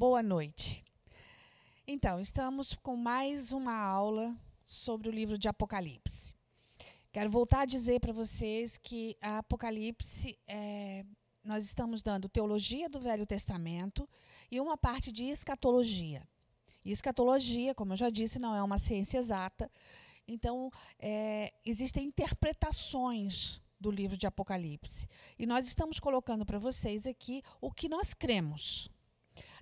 Boa noite. Então, estamos com mais uma aula sobre o livro de Apocalipse. Quero voltar a dizer para vocês que a Apocalipse, é, nós estamos dando teologia do Velho Testamento e uma parte de escatologia. E escatologia, como eu já disse, não é uma ciência exata. Então, é, existem interpretações do livro de Apocalipse. E nós estamos colocando para vocês aqui o que nós cremos.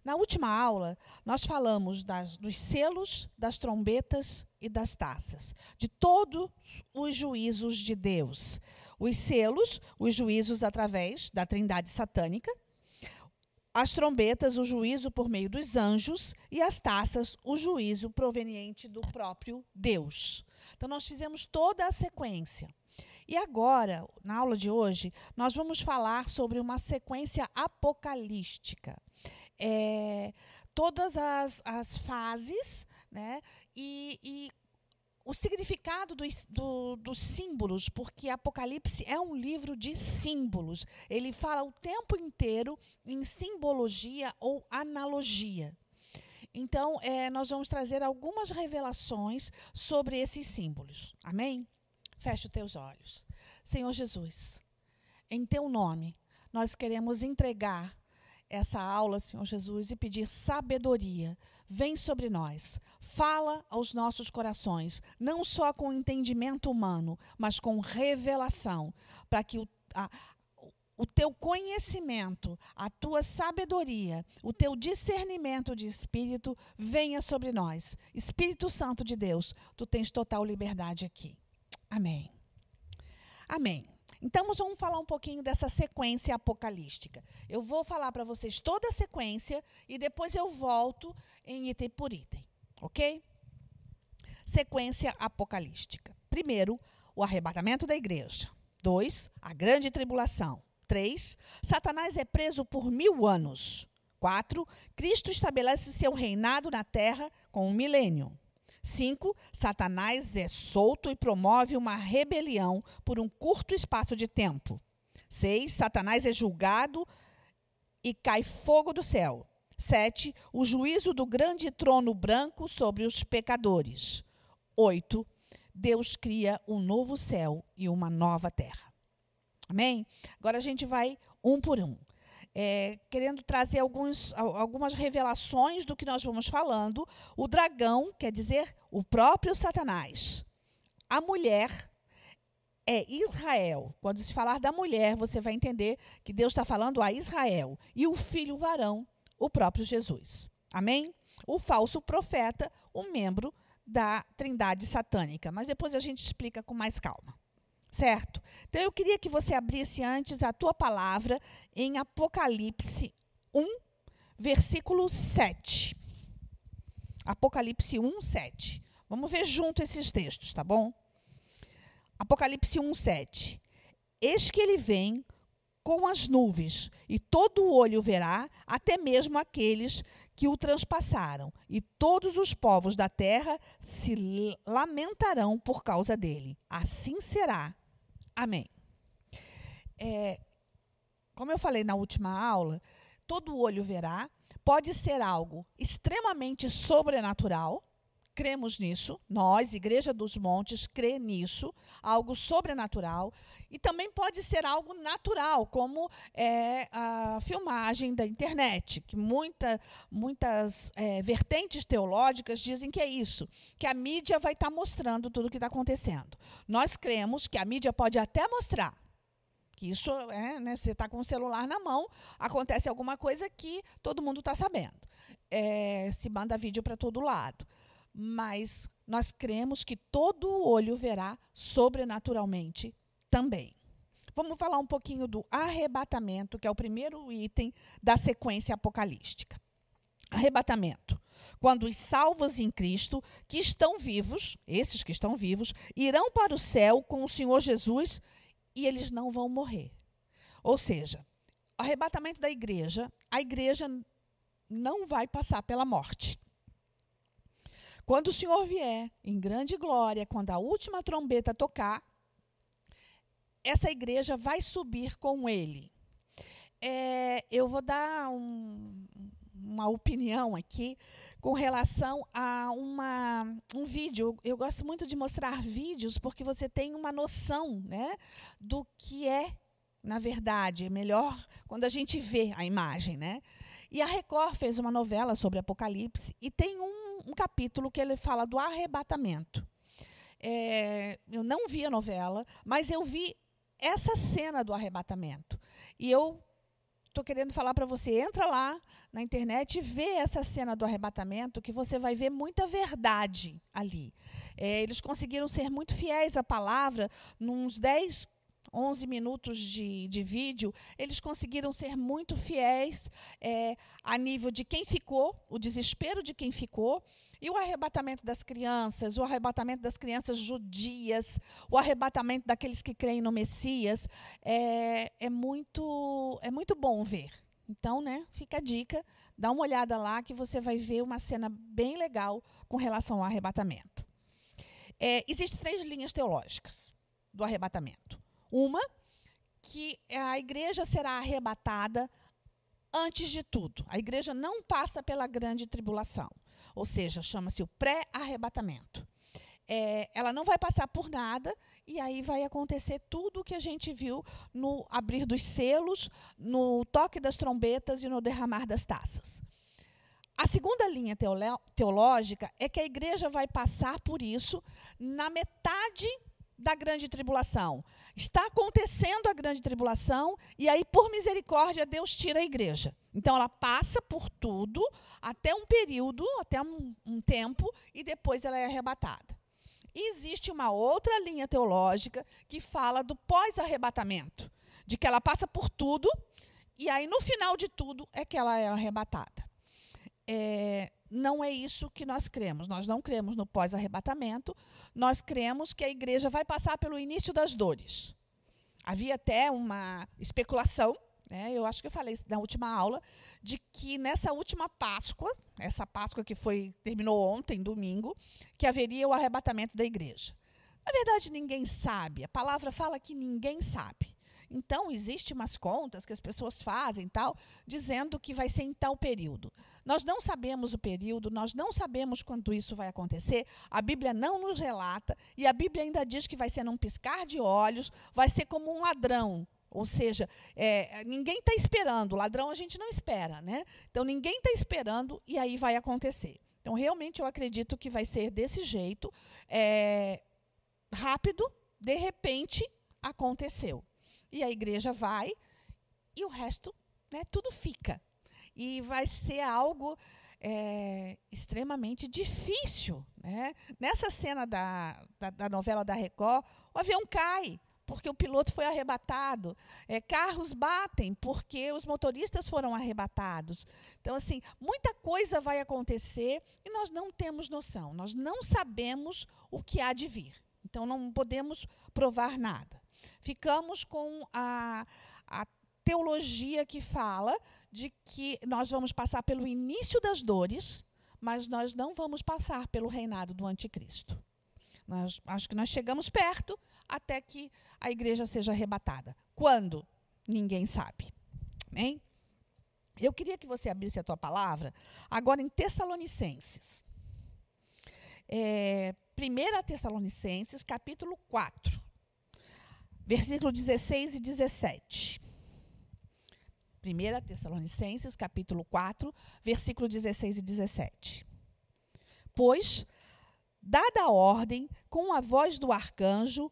Na última aula, nós falamos das, dos selos, das trombetas e das taças, de todos os juízos de Deus. Os selos, os juízos através da trindade satânica, as trombetas, o juízo por meio dos anjos, e as taças, o juízo proveniente do próprio Deus. Então, nós fizemos toda a sequência. E agora, na aula de hoje, nós vamos falar sobre uma sequência apocalística é, todas as, as fases né, e, e o significado dos, do, dos símbolos, porque Apocalipse é um livro de símbolos. Ele fala o tempo inteiro em simbologia ou analogia. Então, é, nós vamos trazer algumas revelações sobre esses símbolos. Amém? Feche os teus olhos. Senhor Jesus, em teu nome, nós queremos entregar essa aula, Senhor Jesus, e pedir sabedoria. Vem sobre nós, fala aos nossos corações, não só com entendimento humano, mas com revelação, para que o, a, o teu conhecimento, a tua sabedoria, o teu discernimento de espírito venha sobre nós. Espírito Santo de Deus, tu tens total liberdade aqui. Amém. Amém. Então, vamos falar um pouquinho dessa sequência apocalística. Eu vou falar para vocês toda a sequência e depois eu volto em item por item, ok? Sequência apocalística. Primeiro, o arrebatamento da igreja. Dois, a grande tribulação. Três, Satanás é preso por mil anos. Quatro, Cristo estabelece seu reinado na terra com um milênio. 5. Satanás é solto e promove uma rebelião por um curto espaço de tempo. 6. Satanás é julgado e cai fogo do céu. 7. O juízo do grande trono branco sobre os pecadores. 8. Deus cria um novo céu e uma nova terra. Amém? Agora a gente vai um por um é, querendo trazer alguns, algumas revelações do que nós vamos falando. O dragão quer dizer o próprio Satanás. A mulher é Israel. Quando se falar da mulher, você vai entender que Deus está falando a Israel. E o filho varão, o próprio Jesus. Amém? O falso profeta, um membro da trindade satânica. Mas depois a gente explica com mais calma. Certo? Então eu queria que você abrisse antes a tua palavra em Apocalipse 1, versículo 7. Apocalipse 1, 7. Vamos ver junto esses textos, tá bom? Apocalipse 1, 7. Eis que ele vem com as nuvens, e todo o olho verá, até mesmo aqueles que o transpassaram, e todos os povos da terra se lamentarão por causa dele. Assim será. Amém. É, como eu falei na última aula, todo olho verá, pode ser algo extremamente sobrenatural, cremos nisso, nós, Igreja dos Montes, crê nisso, algo sobrenatural, e também pode ser algo natural, como é a filmagem da internet, que muita, muitas é, vertentes teológicas dizem que é isso, que a mídia vai estar tá mostrando tudo o que está acontecendo. Nós cremos que a mídia pode até mostrar, que isso é, né, você está com o celular na mão, acontece alguma coisa que todo mundo está sabendo. É, se manda vídeo para todo lado mas nós cremos que todo olho verá sobrenaturalmente também. Vamos falar um pouquinho do arrebatamento, que é o primeiro item da sequência apocalística. Arrebatamento. Quando os salvos em Cristo, que estão vivos, esses que estão vivos, irão para o céu com o Senhor Jesus e eles não vão morrer. Ou seja, arrebatamento da igreja, a igreja não vai passar pela morte. Quando o Senhor vier em grande glória, quando a última trombeta tocar, essa igreja vai subir com ele. É, eu vou dar um, uma opinião aqui com relação a uma, um vídeo. Eu gosto muito de mostrar vídeos porque você tem uma noção né, do que é, na verdade. É melhor quando a gente vê a imagem. Né? E a Record fez uma novela sobre Apocalipse e tem um, um capítulo que ele fala do arrebatamento. É, eu não vi a novela, mas eu vi essa cena do arrebatamento. E eu estou querendo falar para você, entra lá na internet e vê essa cena do arrebatamento, que você vai ver muita verdade ali. É, eles conseguiram ser muito fiéis à palavra, nos 10, 11 minutos de, de vídeo, eles conseguiram ser muito fiéis é, a nível de quem ficou, o desespero de quem ficou, e o arrebatamento das crianças, o arrebatamento das crianças judias, o arrebatamento daqueles que creem no Messias, é, é, muito, é muito bom ver. Então, né, fica a dica, dá uma olhada lá que você vai ver uma cena bem legal com relação ao arrebatamento. É, Existem três linhas teológicas do arrebatamento. Uma, que a igreja será arrebatada antes de tudo. A igreja não passa pela grande tribulação, ou seja, chama-se o pré-arrebatamento. É, ela não vai passar por nada e aí vai acontecer tudo o que a gente viu no abrir dos selos, no toque das trombetas e no derramar das taças. A segunda linha teológica é que a igreja vai passar por isso na metade da grande tribulação. Está acontecendo a grande tribulação e aí, por misericórdia, Deus tira a igreja. Então, ela passa por tudo até um período, até um, um tempo, e depois ela é arrebatada. Existe uma outra linha teológica que fala do pós-arrebatamento, de que ela passa por tudo e aí, no final de tudo, é que ela é arrebatada. É, não é isso que nós cremos. Nós não cremos no pós-arrebatamento. Nós cremos que a igreja vai passar pelo início das dores. Havia até uma especulação, né, eu acho que eu falei na última aula, de que nessa última Páscoa, essa Páscoa que foi terminou ontem, domingo, que haveria o arrebatamento da igreja. Na verdade, ninguém sabe. A palavra fala que ninguém sabe. Então, existem umas contas que as pessoas fazem tal, dizendo que vai ser em tal período. Nós não sabemos o período, nós não sabemos quando isso vai acontecer, a Bíblia não nos relata, e a Bíblia ainda diz que vai ser num piscar de olhos, vai ser como um ladrão. Ou seja, é, ninguém está esperando, ladrão a gente não espera, né? Então ninguém está esperando e aí vai acontecer. Então, realmente, eu acredito que vai ser desse jeito, é, rápido, de repente, aconteceu e a igreja vai, e o resto, né, tudo fica. E vai ser algo é, extremamente difícil. Né? Nessa cena da, da, da, novela da Record, o avião cai, porque o piloto foi arrebatado. É, carros batem, porque os motoristas foram arrebatados. Então, assim, muita coisa vai acontecer e nós não temos noção, nós não sabemos o que há de vir. Então, não podemos provar nada. Ficamos com a, a teologia que fala de que nós vamos passar pelo início das dores, mas nós não vamos passar pelo reinado do anticristo. Nós, acho que nós chegamos perto até que a igreja seja arrebatada. Quando? Ninguém sabe. Amém? Eu queria que você abrisse a tua palavra agora em Tessalonicenses. É, 1 Tessalonicenses, capítulo 4 versículo 16 e 17. 1 Tessalonicenses, capítulo 4, versículo 16 e 17. Pois, dada a ordem, com a voz do arcanjo,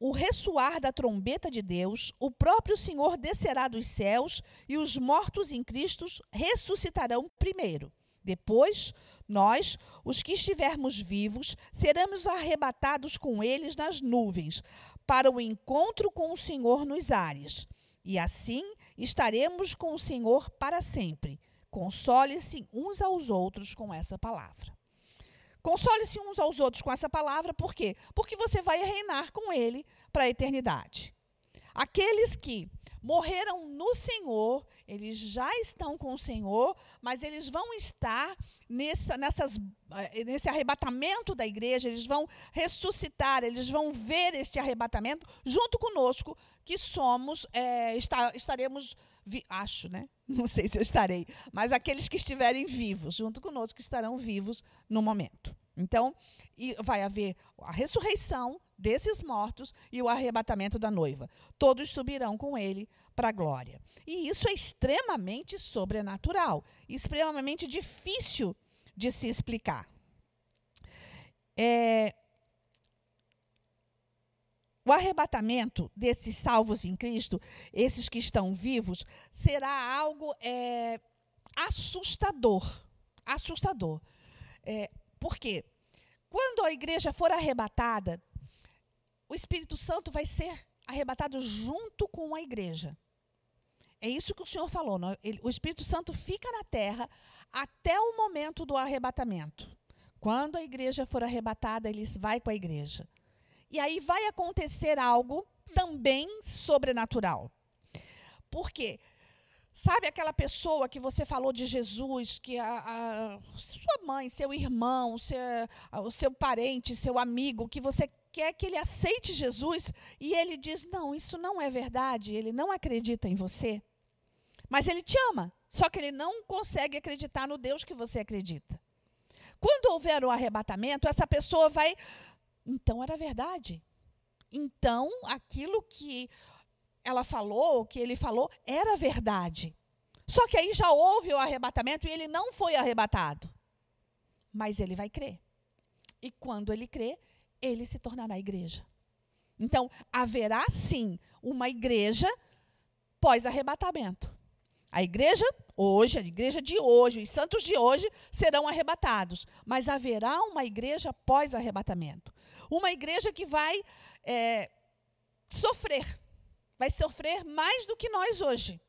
o ressoar da trombeta de Deus, o próprio Senhor descerá dos céus e os mortos em Cristo ressuscitarão primeiro. Depois, nós, os que estivermos vivos, seremos arrebatados com eles nas nuvens, para o encontro com o Senhor nos ares. E assim estaremos com o Senhor para sempre. Console-se uns aos outros com essa palavra. Console-se uns aos outros com essa palavra, por quê? Porque você vai reinar com ele para a eternidade. Aqueles que morreram no Senhor, eles já estão com o Senhor, mas eles vão estar nessa, nessas, eh, nesse arrebatamento da igreja, eles vão ressuscitar, eles vão ver este arrebatamento junto conosco, que somos, é, está, estaremos, vi, acho, né? Não sei se eu estarei, mas aqueles que estiverem vivos, junto conosco, estarão vivos no momento. Então, vai haver a ressurreição desses mortos e o arrebatamento da noiva. Todos subirão com ele para a glória. E isso é extremamente sobrenatural, extremamente difícil de se explicar. É, o arrebatamento desses salvos em Cristo, esses que estão vivos, será algo é, assustador. Assustador. É, por quê? Quando a igreja for arrebatada, o Espírito Santo vai ser arrebatado junto com a igreja. É isso que o Senhor falou. O Espírito Santo fica na terra até o momento do arrebatamento. Quando a igreja for arrebatada, ele vai com a igreja. E aí vai acontecer algo também sobrenatural. Por quê? Sabe aquela pessoa que você falou de Jesus, que a, a sua mãe, seu irmão, seu, o seu parente, seu amigo, que você quer que ele aceite Jesus e ele diz: Não, isso não é verdade, ele não acredita em você. Mas ele te ama, só que ele não consegue acreditar no Deus que você acredita. Quando houver o arrebatamento, essa pessoa vai. Então era verdade. Então aquilo que ela falou, que ele falou, era verdade. Só que aí já houve o arrebatamento e ele não foi arrebatado. Mas ele vai crer. E quando ele crer, ele se tornará igreja. Então, haverá sim uma igreja pós-arrebatamento. A igreja hoje, a igreja de hoje, os santos de hoje serão arrebatados, mas haverá uma igreja pós-arrebatamento. Uma igreja que vai é, sofrer, vai sofrer mais do que nós hoje.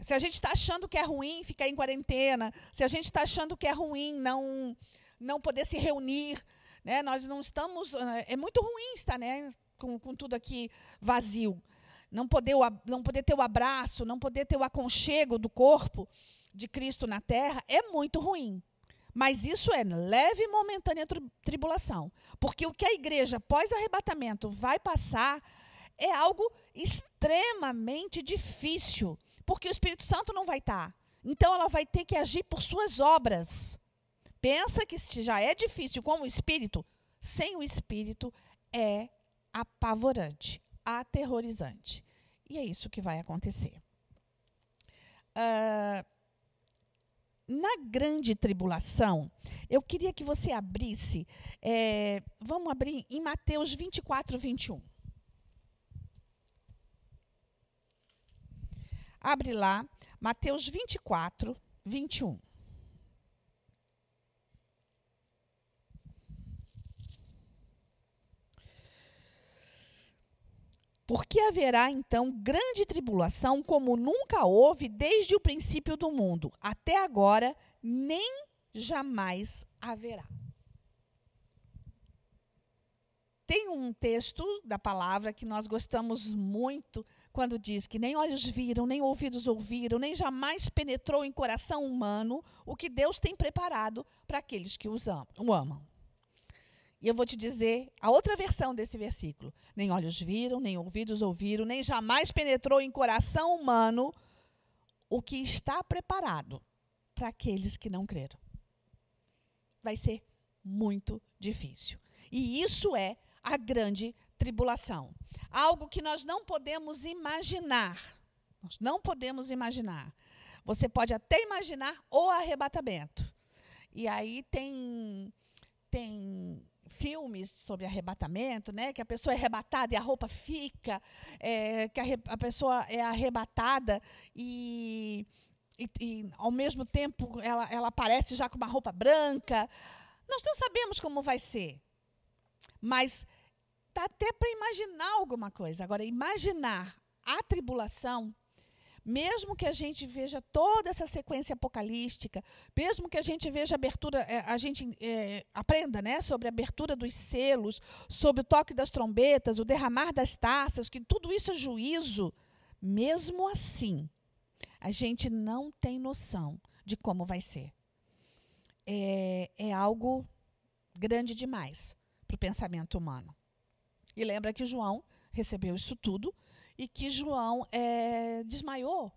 Se a gente está achando que é ruim ficar em quarentena, se a gente está achando que é ruim não, não poder se reunir, né, nós não estamos. Eh, é muito ruim estar né, com, com tudo aqui vazio. Não poder, não poder ter o abraço, não poder ter o aconchego do corpo de Cristo na terra é muito ruim. Mas isso é leve e momentânea tribulação. Porque o que a igreja pós-arrebatamento vai passar é algo extremamente difícil, porque o Espírito Santo não vai estar. Então ela vai ter que agir por suas obras. Pensa que se já é difícil com o Espírito, sem o Espírito é apavorante, aterrorizante. E é isso que vai acontecer. Uh, na grande tribulação, eu queria que você abrisse, é, vamos abrir em Mateus 24, 21. Abre lá, Mateus 24, 21. Porque haverá então grande tribulação, como nunca houve desde o princípio do mundo, até agora, nem jamais haverá. Tem um texto da palavra que nós gostamos muito quando diz que nem olhos viram, nem ouvidos ouviram, nem jamais penetrou em coração humano o que Deus tem preparado para aqueles que os o amam. E eu vou te dizer a outra versão desse versículo: nem olhos viram, nem ouvidos ouviram, nem jamais penetrou em coração humano o que está preparado para aqueles que não creram. Vai ser muito difícil. E isso é a grande tribulação algo que nós não podemos imaginar. Nós não podemos imaginar. Você pode até imaginar o arrebatamento. E aí tem tem filmes sobre arrebatamento, né? Que a pessoa é arrebatada e a roupa fica, é, que a, a, pessoa é arrebatada e, e, e, ao mesmo tempo ela, ela aparece já com uma roupa branca. Nós não sabemos como vai ser, mas Dá até para imaginar alguma coisa. Agora, imaginar a tribulação, mesmo que a gente veja toda essa sequência apocalística, mesmo que a gente veja a abertura, é, a gente é, aprenda né, sobre a abertura dos selos, sobre o toque das trombetas, o derramar das taças, que tudo isso é juízo, mesmo assim, a gente não tem noção de como vai ser. É, é algo grande demais para o pensamento humano. E lembra que João recebeu isso tudo e que João é, desmaiou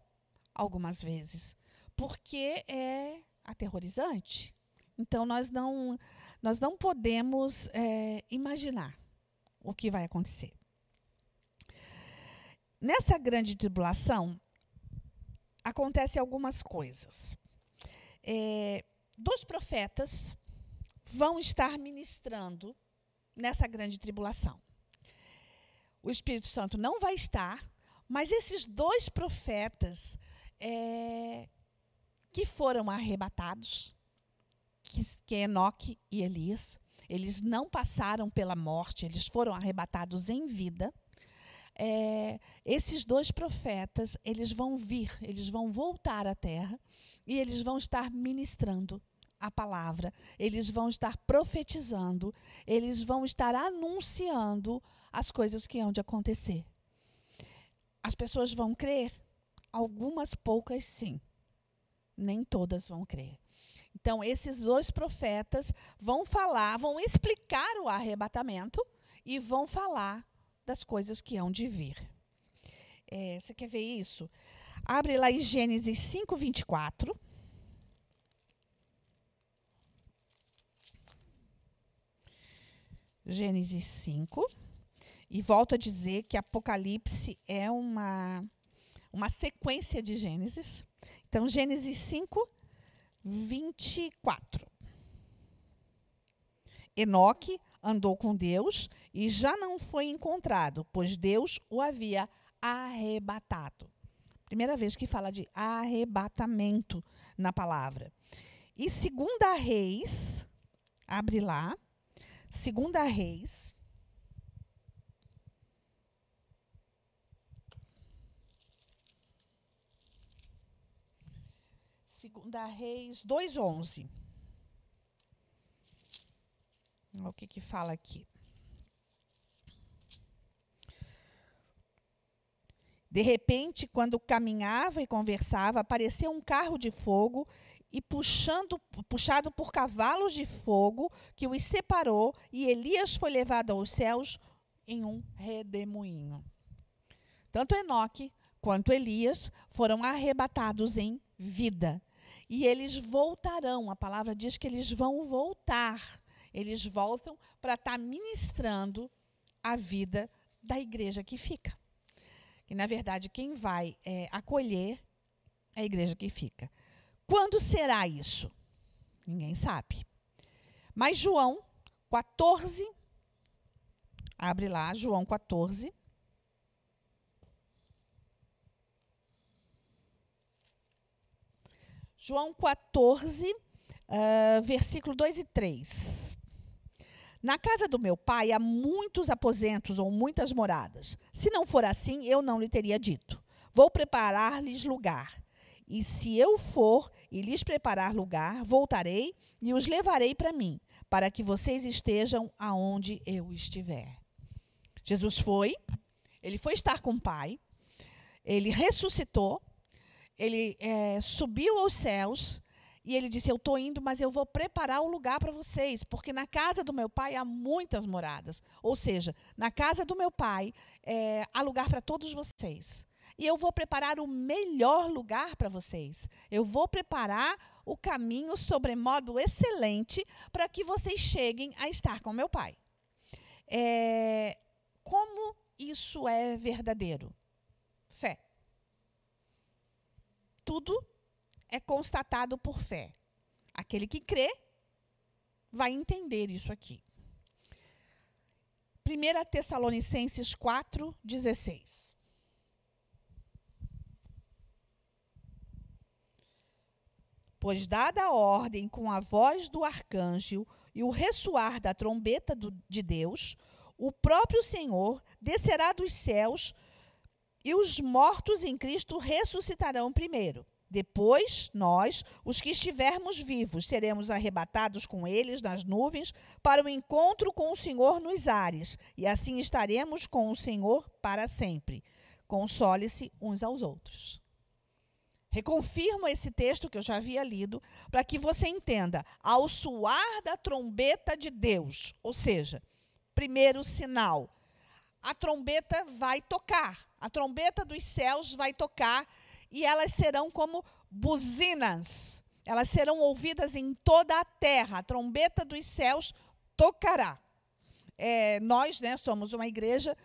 algumas vezes, porque é aterrorizante. Então nós não nós não podemos é, imaginar o que vai acontecer. Nessa grande tribulação acontecem algumas coisas. É, dois profetas vão estar ministrando nessa grande tribulação. O Espírito Santo não vai estar, mas esses dois profetas é, que foram arrebatados, que, que é Enoque e Elias, eles não passaram pela morte, eles foram arrebatados em vida. É, esses dois profetas, eles vão vir, eles vão voltar à terra e eles vão estar ministrando a palavra, eles vão estar profetizando, eles vão estar anunciando as coisas que hão de acontecer. As pessoas vão crer? Algumas poucas sim. Nem todas vão crer. Então, esses dois profetas vão falar, vão explicar o arrebatamento e vão falar das coisas que hão de vir. É, você quer ver isso? Abre lá em Gênesis 5, 24. Gênesis 5. E volto a dizer que Apocalipse é uma, uma sequência de Gênesis. Então, Gênesis 5, 24. Enoque andou com Deus e já não foi encontrado, pois Deus o havia arrebatado. Primeira vez que fala de arrebatamento na palavra. E segunda Reis, abre lá, segunda Reis, Segunda Reis 2:11. O que que fala aqui? De repente, quando caminhava e conversava, apareceu um carro de fogo e puxando, puxado por cavalos de fogo que os separou, e Elias foi levado aos céus em um redemoinho. Tanto Enoque quanto Elias foram arrebatados em vida. E eles voltarão, a palavra diz que eles vão voltar. Eles voltam para estar tá ministrando a vida da igreja que fica. E, na verdade, quem vai é, acolher é a igreja que fica. Quando será isso? Ninguém sabe. Mas João 14, abre lá, João 14. João 14, uh, versículo 2 e 3. Na casa do meu pai há muitos aposentos ou muitas moradas. Se não for assim, eu não lhe teria dito. Vou preparar-lhes lugar. E se eu for e lhes preparar lugar, voltarei e os levarei para mim, para que vocês estejam aonde eu estiver. Jesus foi, ele foi estar com o Pai, ele ressuscitou, ele é, subiu aos céus e ele disse: Eu estou indo, mas eu vou preparar o lugar para vocês, porque na casa do meu pai há muitas moradas. Ou seja, na casa do meu pai é, há lugar para todos vocês. E eu vou preparar o melhor lugar para vocês. Eu vou preparar o caminho sobremodo excelente para que vocês cheguem a estar com meu pai. É, como isso é verdadeiro? Fé tudo é constatado por fé. Aquele que crê vai entender isso aqui. 1 Tessalonicenses 4, 16. Pois, dada a ordem com a voz do arcanjo e o ressoar da trombeta do, de Deus, o próprio Senhor descerá dos céus e os mortos em Cristo ressuscitarão primeiro. Depois, nós, os que estivermos vivos, seremos arrebatados com eles nas nuvens para o encontro com o Senhor nos ares, e assim estaremos com o Senhor para sempre. console-se uns aos outros. Reconfirmo esse texto que eu já havia lido, para que você entenda. Ao soar da trombeta de Deus, ou seja, primeiro sinal, a trombeta vai tocar, a trombeta dos céus vai tocar e elas serão como buzinas. Elas serão ouvidas em toda a terra. A trombeta dos céus tocará. É, nós, né, somos uma igreja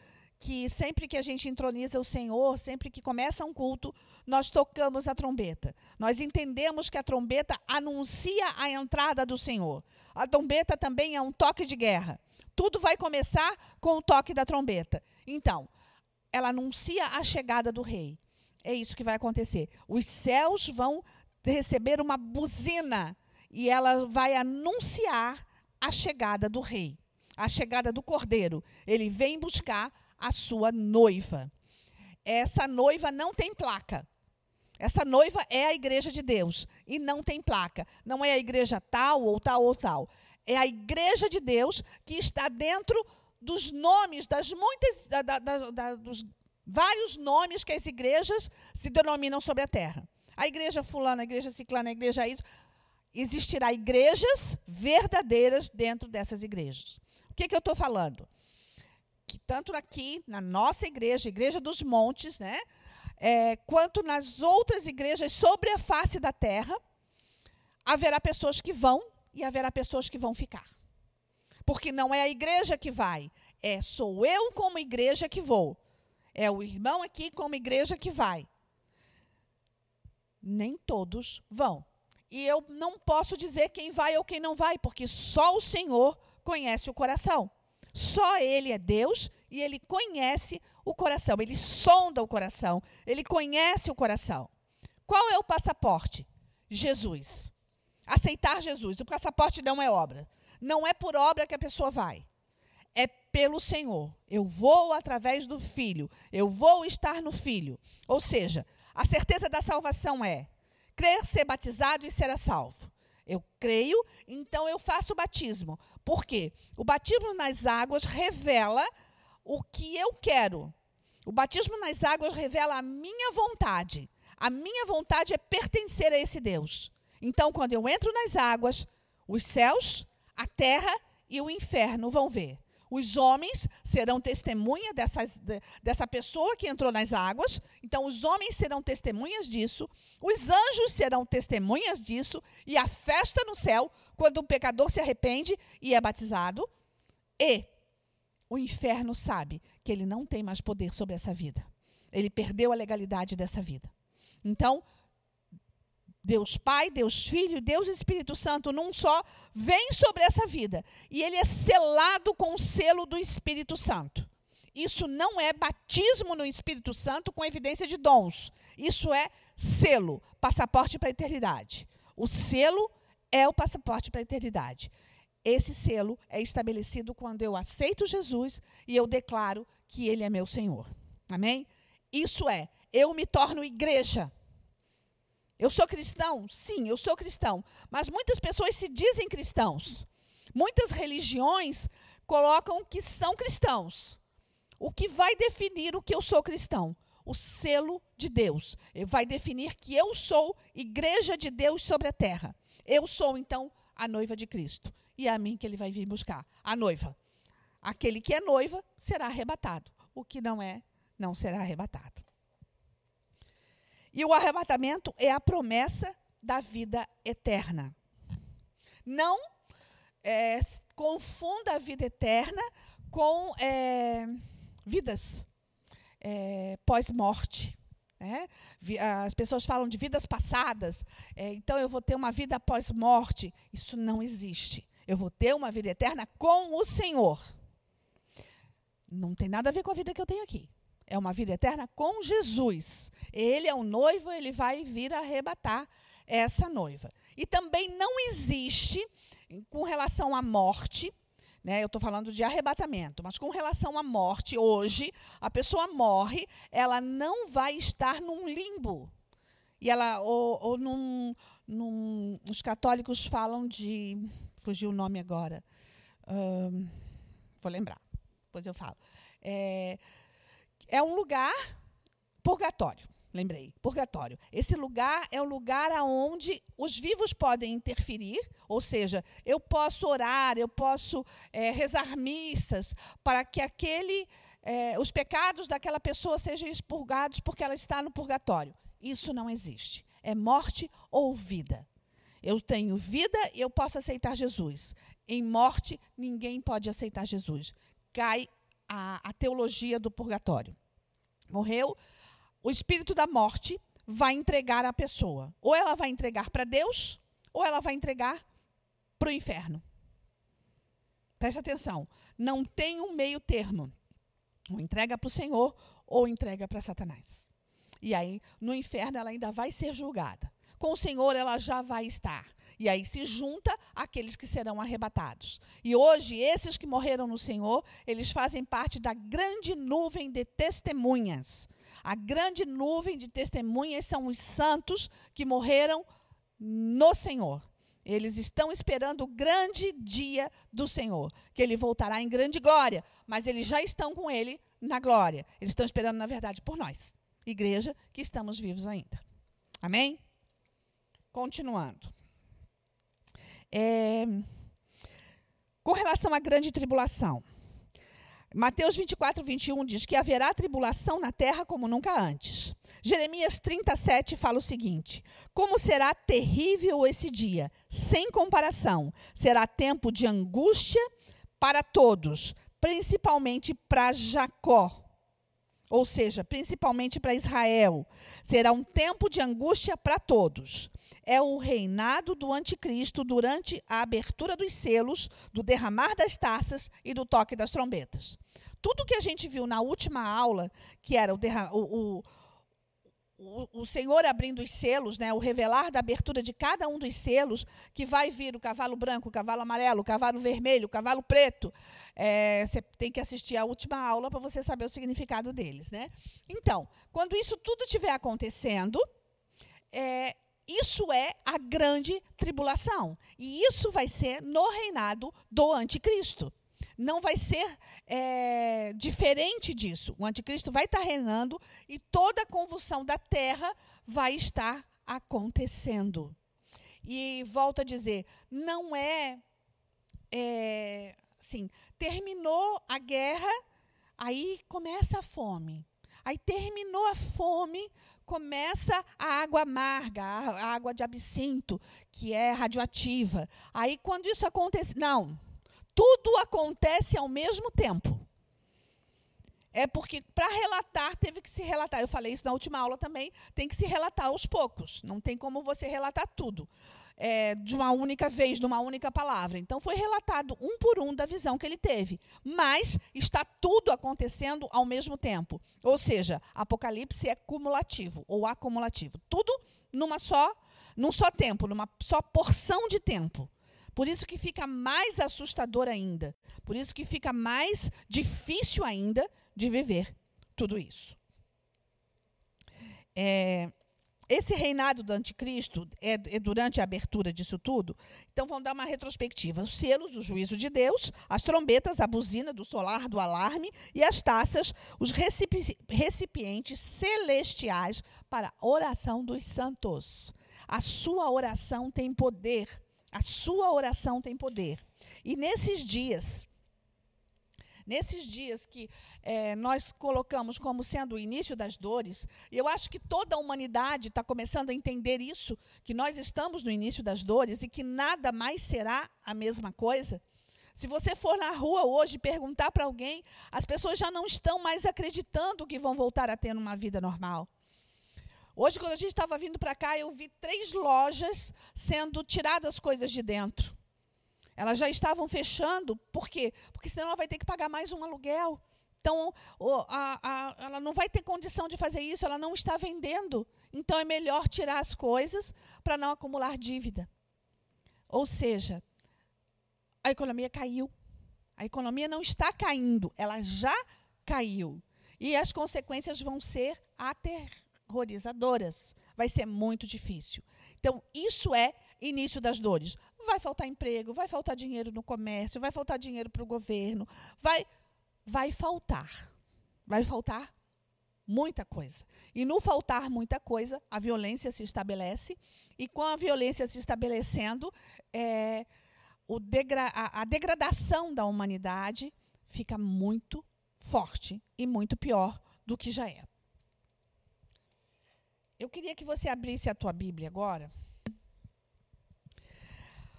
que sempre que a gente entroniza o Senhor, sempre que começa um culto, nós tocamos a trombeta. Nós entendemos que a trombeta anuncia a entrada do Senhor. A trombeta também é um toque de guerra. Tudo vai começar com o toque da trombeta. Então, ela anuncia a chegada do rei. É isso que vai acontecer. Os céus vão receber uma buzina e ela vai anunciar a chegada do rei, a chegada do cordeiro. Ele vem buscar a sua noiva. Essa noiva não tem placa. Essa noiva é a igreja de Deus e não tem placa. Não é a igreja tal ou tal ou tal. É a igreja de Deus que está dentro dos nomes, das muitas, da, da, da, dos vários nomes que as igrejas se denominam sobre a terra. A igreja fulana, a igreja ciclana, a igreja isso. Existirá igrejas verdadeiras dentro dessas igrejas. O que, que eu estou falando? Tanto aqui na nossa igreja, Igreja dos Montes, né, é, quanto nas outras igrejas sobre a face da terra, haverá pessoas que vão e haverá pessoas que vão ficar. Porque não é a igreja que vai, é sou eu como igreja que vou. É o irmão aqui como igreja que vai. Nem todos vão. E eu não posso dizer quem vai ou quem não vai, porque só o Senhor conhece o coração. Só Ele é Deus e Ele conhece o coração, Ele sonda o coração, Ele conhece o coração. Qual é o passaporte? Jesus. Aceitar Jesus. O passaporte não é obra. Não é por obra que a pessoa vai. É pelo Senhor. Eu vou através do Filho. Eu vou estar no Filho. Ou seja, a certeza da salvação é crer, ser batizado e ser salvo. Eu creio, então eu faço o batismo. Por quê? O batismo nas águas revela o que eu quero. O batismo nas águas revela a minha vontade. A minha vontade é pertencer a esse Deus. Então, quando eu entro nas águas, os céus, a terra e o inferno vão ver. Os homens serão testemunha dessas, dessa pessoa que entrou nas águas. Então, os homens serão testemunhas disso. Os anjos serão testemunhas disso. E a festa no céu, quando um pecador se arrepende e é batizado. E o inferno sabe que ele não tem mais poder sobre essa vida. Ele perdeu a legalidade dessa vida. Então, Deus Pai, Deus Filho, Deus Espírito Santo num só, vem sobre essa vida. E ele é selado com o selo do Espírito Santo. Isso não é batismo no Espírito Santo com evidência de dons. Isso é selo, passaporte para a eternidade. O selo é o passaporte para a eternidade. Esse selo é estabelecido quando eu aceito Jesus e eu declaro que ele é meu Senhor. Amém? Isso é, eu me torno igreja. Eu sou cristão? Sim, eu sou cristão. Mas muitas pessoas se dizem cristãos. Muitas religiões colocam que são cristãos. O que vai definir o que eu sou cristão? O selo de Deus. Vai definir que eu sou igreja de Deus sobre a terra. Eu sou, então, a noiva de Cristo. E é a mim que ele vai vir buscar. A noiva. Aquele que é noiva será arrebatado. O que não é, não será arrebatado. E o arrebatamento é a promessa da vida eterna. Não é, confunda a vida eterna com é, vidas é, pós-morte. Né? As pessoas falam de vidas passadas, é, então eu vou ter uma vida pós-morte. Isso não existe. Eu vou ter uma vida eterna com o Senhor. Não tem nada a ver com a vida que eu tenho aqui. É uma vida eterna com Jesus. Ele é o noivo, ele vai vir arrebatar essa noiva. E também não existe, com relação à morte, né, eu estou falando de arrebatamento, mas com relação à morte, hoje, a pessoa morre, ela não vai estar num limbo. E ela, ou, ou num, num, os católicos falam de. Fugiu o nome agora. vou lembrar, depois eu falo. É, é um lugar Purgatório. Lembrei, purgatório. Esse lugar é o lugar aonde os vivos podem interferir, ou seja, eu posso orar, eu posso é, rezar missas para que aquele, é, os pecados daquela pessoa sejam expurgados porque ela está no purgatório. Isso não existe. É morte ou vida. Eu tenho vida e eu posso aceitar Jesus. Em morte, ninguém pode aceitar Jesus. Cai a, a teologia do purgatório. Morreu, o espírito da morte vai entregar a pessoa. Ou ela vai entregar para Deus, ou ela vai entregar para o inferno. Preste atenção. Não tem um meio termo. Ou entrega para o Senhor, ou entrega para Satanás. E aí, no inferno, ela ainda vai ser julgada. Com o Senhor, ela já vai estar. E aí se junta aqueles que serão arrebatados. E hoje, esses que morreram no Senhor, eles fazem parte da grande nuvem de testemunhas a grande nuvem de testemunhas são os santos que morreram no Senhor. Eles estão esperando o grande dia do Senhor, que ele voltará em grande glória, mas eles já estão com ele na glória. Eles estão esperando, na verdade, por nós, igreja, que estamos vivos ainda. Amém? Continuando. É, com relação à grande tribulação, Mateus 24, 21 diz que haverá tribulação na terra como nunca antes. Jeremias 37 fala o seguinte: Como será terrível esse dia, sem comparação. Será tempo de angústia para todos, principalmente para Jacó. Ou seja, principalmente para Israel. Será um tempo de angústia para todos é o reinado do anticristo durante a abertura dos selos, do derramar das taças e do toque das trombetas. Tudo que a gente viu na última aula, que era o, o, o, Senhor abrindo os selos, né, o revelar da abertura de cada um dos selos, que vai vir o cavalo branco, o cavalo amarelo, o cavalo vermelho, o cavalo preto. É, você tem que assistir a última aula para você saber o significado deles. Né? Então, quando isso tudo estiver acontecendo, é, isso é a grande tribulação. E isso vai ser no reinado do anticristo. Não vai ser é, diferente disso. O anticristo vai estar reinando e toda a convulsão da terra vai estar acontecendo. E volto a dizer, não é, é assim, terminou a guerra, aí começa a fome. Aí terminou a fome, começa a água amarga, a água de absinto, que é radioativa. Aí, quando isso acontece. Não, tudo acontece ao mesmo tempo. É porque, para relatar, teve que se relatar. Eu falei isso na última aula também. Tem que se relatar aos poucos. Não tem como você relatar tudo é, de uma única vez, de uma única palavra. Então, foi relatado um por um da visão que ele teve. Mas está tudo acontecendo ao mesmo tempo. Ou seja, Apocalipse é cumulativo ou acumulativo. Tudo numa só, num só tempo, numa só porção de tempo. Por isso que fica mais assustador ainda. Por isso que fica mais difícil ainda de viver tudo isso. É, esse reinado do anticristo é, é, durante a abertura disso tudo. Então vamos dar uma retrospectiva. Os selos, o juízo de Deus, as trombetas, a buzina do solar, do alarme e as taças, os recipi recipientes celestiais para a oração dos santos. A sua oração tem poder. A sua oração tem poder. E nesses dias, Nesses dias que é, nós colocamos como sendo o início das dores, eu acho que toda a humanidade está começando a entender isso, que nós estamos no início das dores e que nada mais será a mesma coisa. Se você for na rua hoje perguntar para alguém, as pessoas já não estão mais acreditando que vão voltar a ter uma vida normal. Hoje, quando a gente estava vindo para cá, eu vi três lojas sendo tiradas coisas de dentro. Elas já estavam fechando, por quê? Porque senão ela vai ter que pagar mais um aluguel. Então, a, a, ela não vai ter condição de fazer isso, ela não está vendendo. Então, é melhor tirar as coisas para não acumular dívida. Ou seja, a economia caiu. A economia não está caindo, ela já caiu. E as consequências vão ser aterrorizadoras. Vai ser muito difícil. Então, isso é início das dores. Vai faltar emprego, vai faltar dinheiro no comércio, vai faltar dinheiro para o governo, vai, vai faltar. Vai faltar muita coisa. E no faltar muita coisa, a violência se estabelece, e com a violência se estabelecendo, é, degra a, a degradação da humanidade fica muito forte e muito pior do que já é. Eu queria que você abrisse a tua Bíblia agora,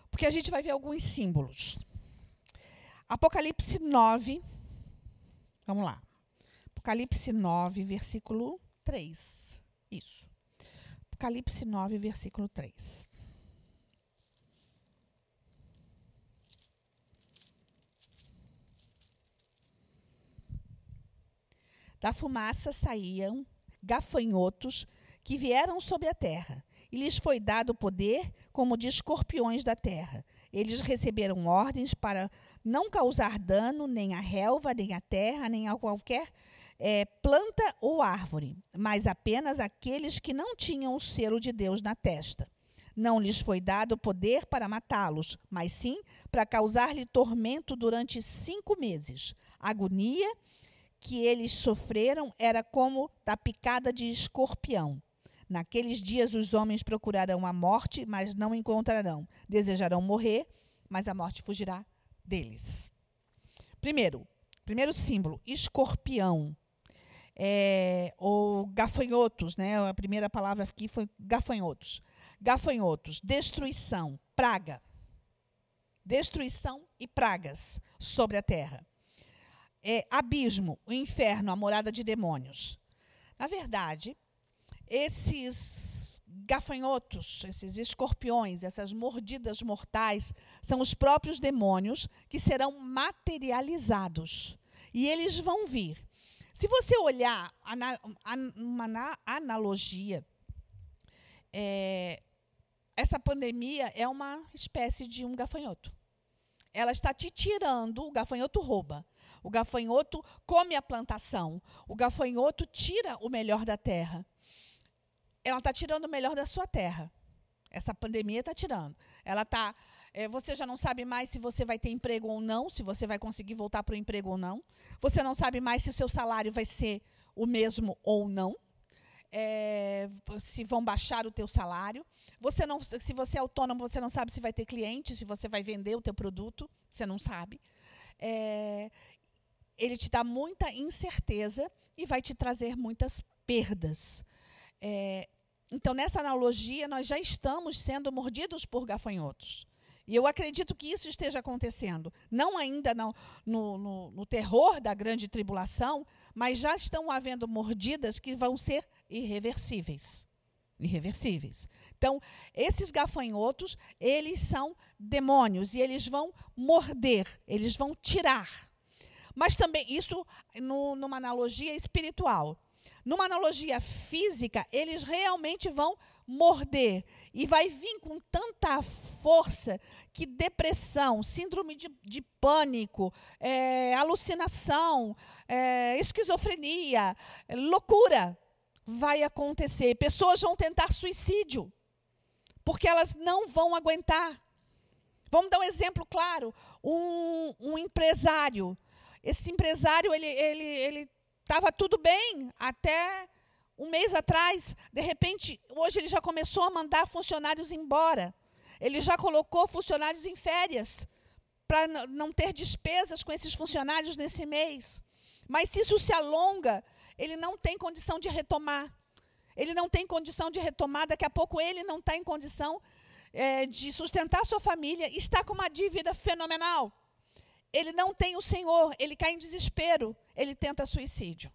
porque a gente vai ver alguns símbolos. Apocalipse 9, vamos lá. Apocalipse 9, versículo 3. Isso. Apocalipse 9, versículo 3. Da fumaça saíam gafanhotos que vieram sobre a terra, e lhes foi dado poder como de escorpiões da terra. Eles receberam ordens para não causar dano nem à relva, nem à terra, nem a qualquer é, planta ou árvore, mas apenas aqueles que não tinham o selo de Deus na testa. Não lhes foi dado poder para matá-los, mas sim para causar-lhe tormento durante cinco meses. agonia que eles sofreram era como da picada de escorpião. Naqueles dias os homens procurarão a morte, mas não encontrarão. Desejarão morrer, mas a morte fugirá deles. Primeiro, primeiro símbolo, escorpião. É, ou gafanhotos, né? A primeira palavra aqui foi gafanhotos. Gafanhotos, destruição, praga. Destruição e pragas sobre a terra. É, abismo, o inferno, a morada de demônios. Na verdade, esses gafanhotos, esses escorpiões, essas mordidas mortais, são os próprios demônios que serão materializados. E eles vão vir. Se você olhar uma analogia, é, essa pandemia é uma espécie de um gafanhoto. Ela está te tirando, o gafanhoto rouba. O gafanhoto come a plantação. O gafanhoto tira o melhor da terra ela está tirando o melhor da sua terra. Essa pandemia está tirando. Ela está. É, você já não sabe mais se você vai ter emprego ou não, se você vai conseguir voltar para o emprego ou não. Você não sabe mais se o seu salário vai ser o mesmo ou não. É, se vão baixar o teu salário. Você não, se você é autônomo, você não sabe se vai ter cliente, se você vai vender o teu produto, você não sabe. É, ele te dá muita incerteza e vai te trazer muitas perdas. É, então, nessa analogia, nós já estamos sendo mordidos por gafanhotos. E eu acredito que isso esteja acontecendo. Não ainda no, no, no, no, terror da grande tribulação, mas já estão havendo mordidas que vão ser irreversíveis. Irreversíveis. Então, esses gafanhotos, eles são demônios e eles vão morder, eles vão tirar. Mas também, isso no, numa analogia espiritual. Numa analogia física, eles realmente vão morder e vai vir com tanta força que depressão, síndrome de, de pânico, é, alucinação, é, esquizofrenia, é, loucura vai acontecer. Pessoas vão tentar suicídio porque elas não vão aguentar. Vamos dar um exemplo claro: um, um empresário. Esse empresário ele, ele, ele Estava tudo bem até um mês atrás. De repente, hoje ele já começou a mandar funcionários embora. Ele já colocou funcionários em férias para não ter despesas com esses funcionários nesse mês. Mas se isso se alonga, ele não tem condição de retomar. Ele não tem condição de retomar. Daqui a pouco ele não está em condição é, de sustentar sua família. Está com uma dívida fenomenal ele não tem o Senhor, ele cai em desespero, ele tenta suicídio.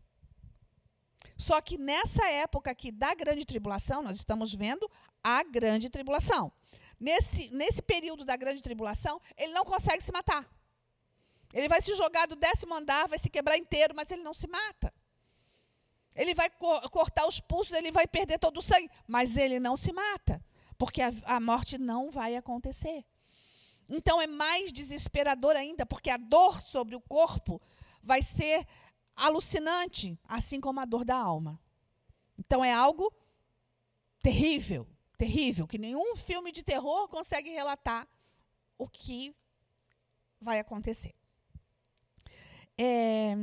Só que nessa época aqui da grande tribulação, nós estamos vendo a grande tribulação. Nesse, nesse período da grande tribulação, ele não consegue se matar. Ele vai se jogar do décimo andar, vai se quebrar inteiro, mas ele não se mata. Ele vai co cortar os pulsos, ele vai perder todo o sangue, mas ele não se mata, porque a, a morte não vai acontecer. Então é mais desesperador ainda, porque a dor sobre o corpo vai ser alucinante, assim como a dor da alma. Então é algo terrível, terrível, que nenhum filme de terror consegue relatar o que vai acontecer. É,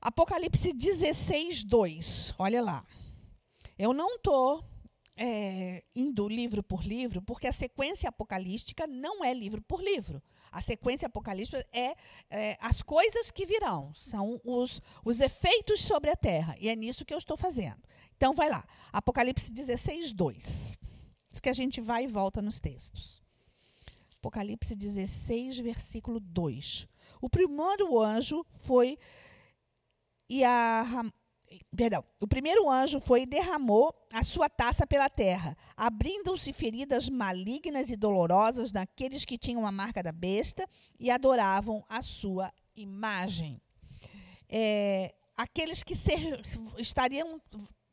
Apocalipse 16, 2. Olha lá. Eu não estou é, indo livro por livro, porque a sequência apocalíptica não é livro por livro. A sequência apocalíptica é, é, as coisas que virão, são os, os efeitos sobre a terra. E é nisso que eu estou fazendo. Então, vai lá. Apocalipse 16, 2. Isso que a gente vai e volta nos textos. Apocalipse 16, versículo 2. O primeiro anjo foi e a perdão, o primeiro anjo foi e derramou a sua taça pela terra, abrindo-se feridas malignas e dolorosas naqueles que tinham a marca da besta e adoravam a sua imagem. É, aqueles que ser, estariam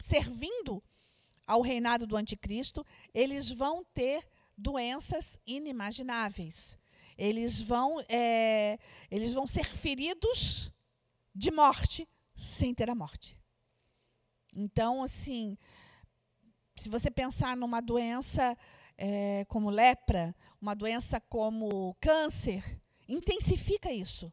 servindo ao reinado do anticristo, eles vão ter doenças inimagináveis. Eles vão, é, eles vão ser feridos de morte sem ter a morte. Então, assim, se você pensar numa doença é, como lepra, uma doença como câncer, intensifica isso.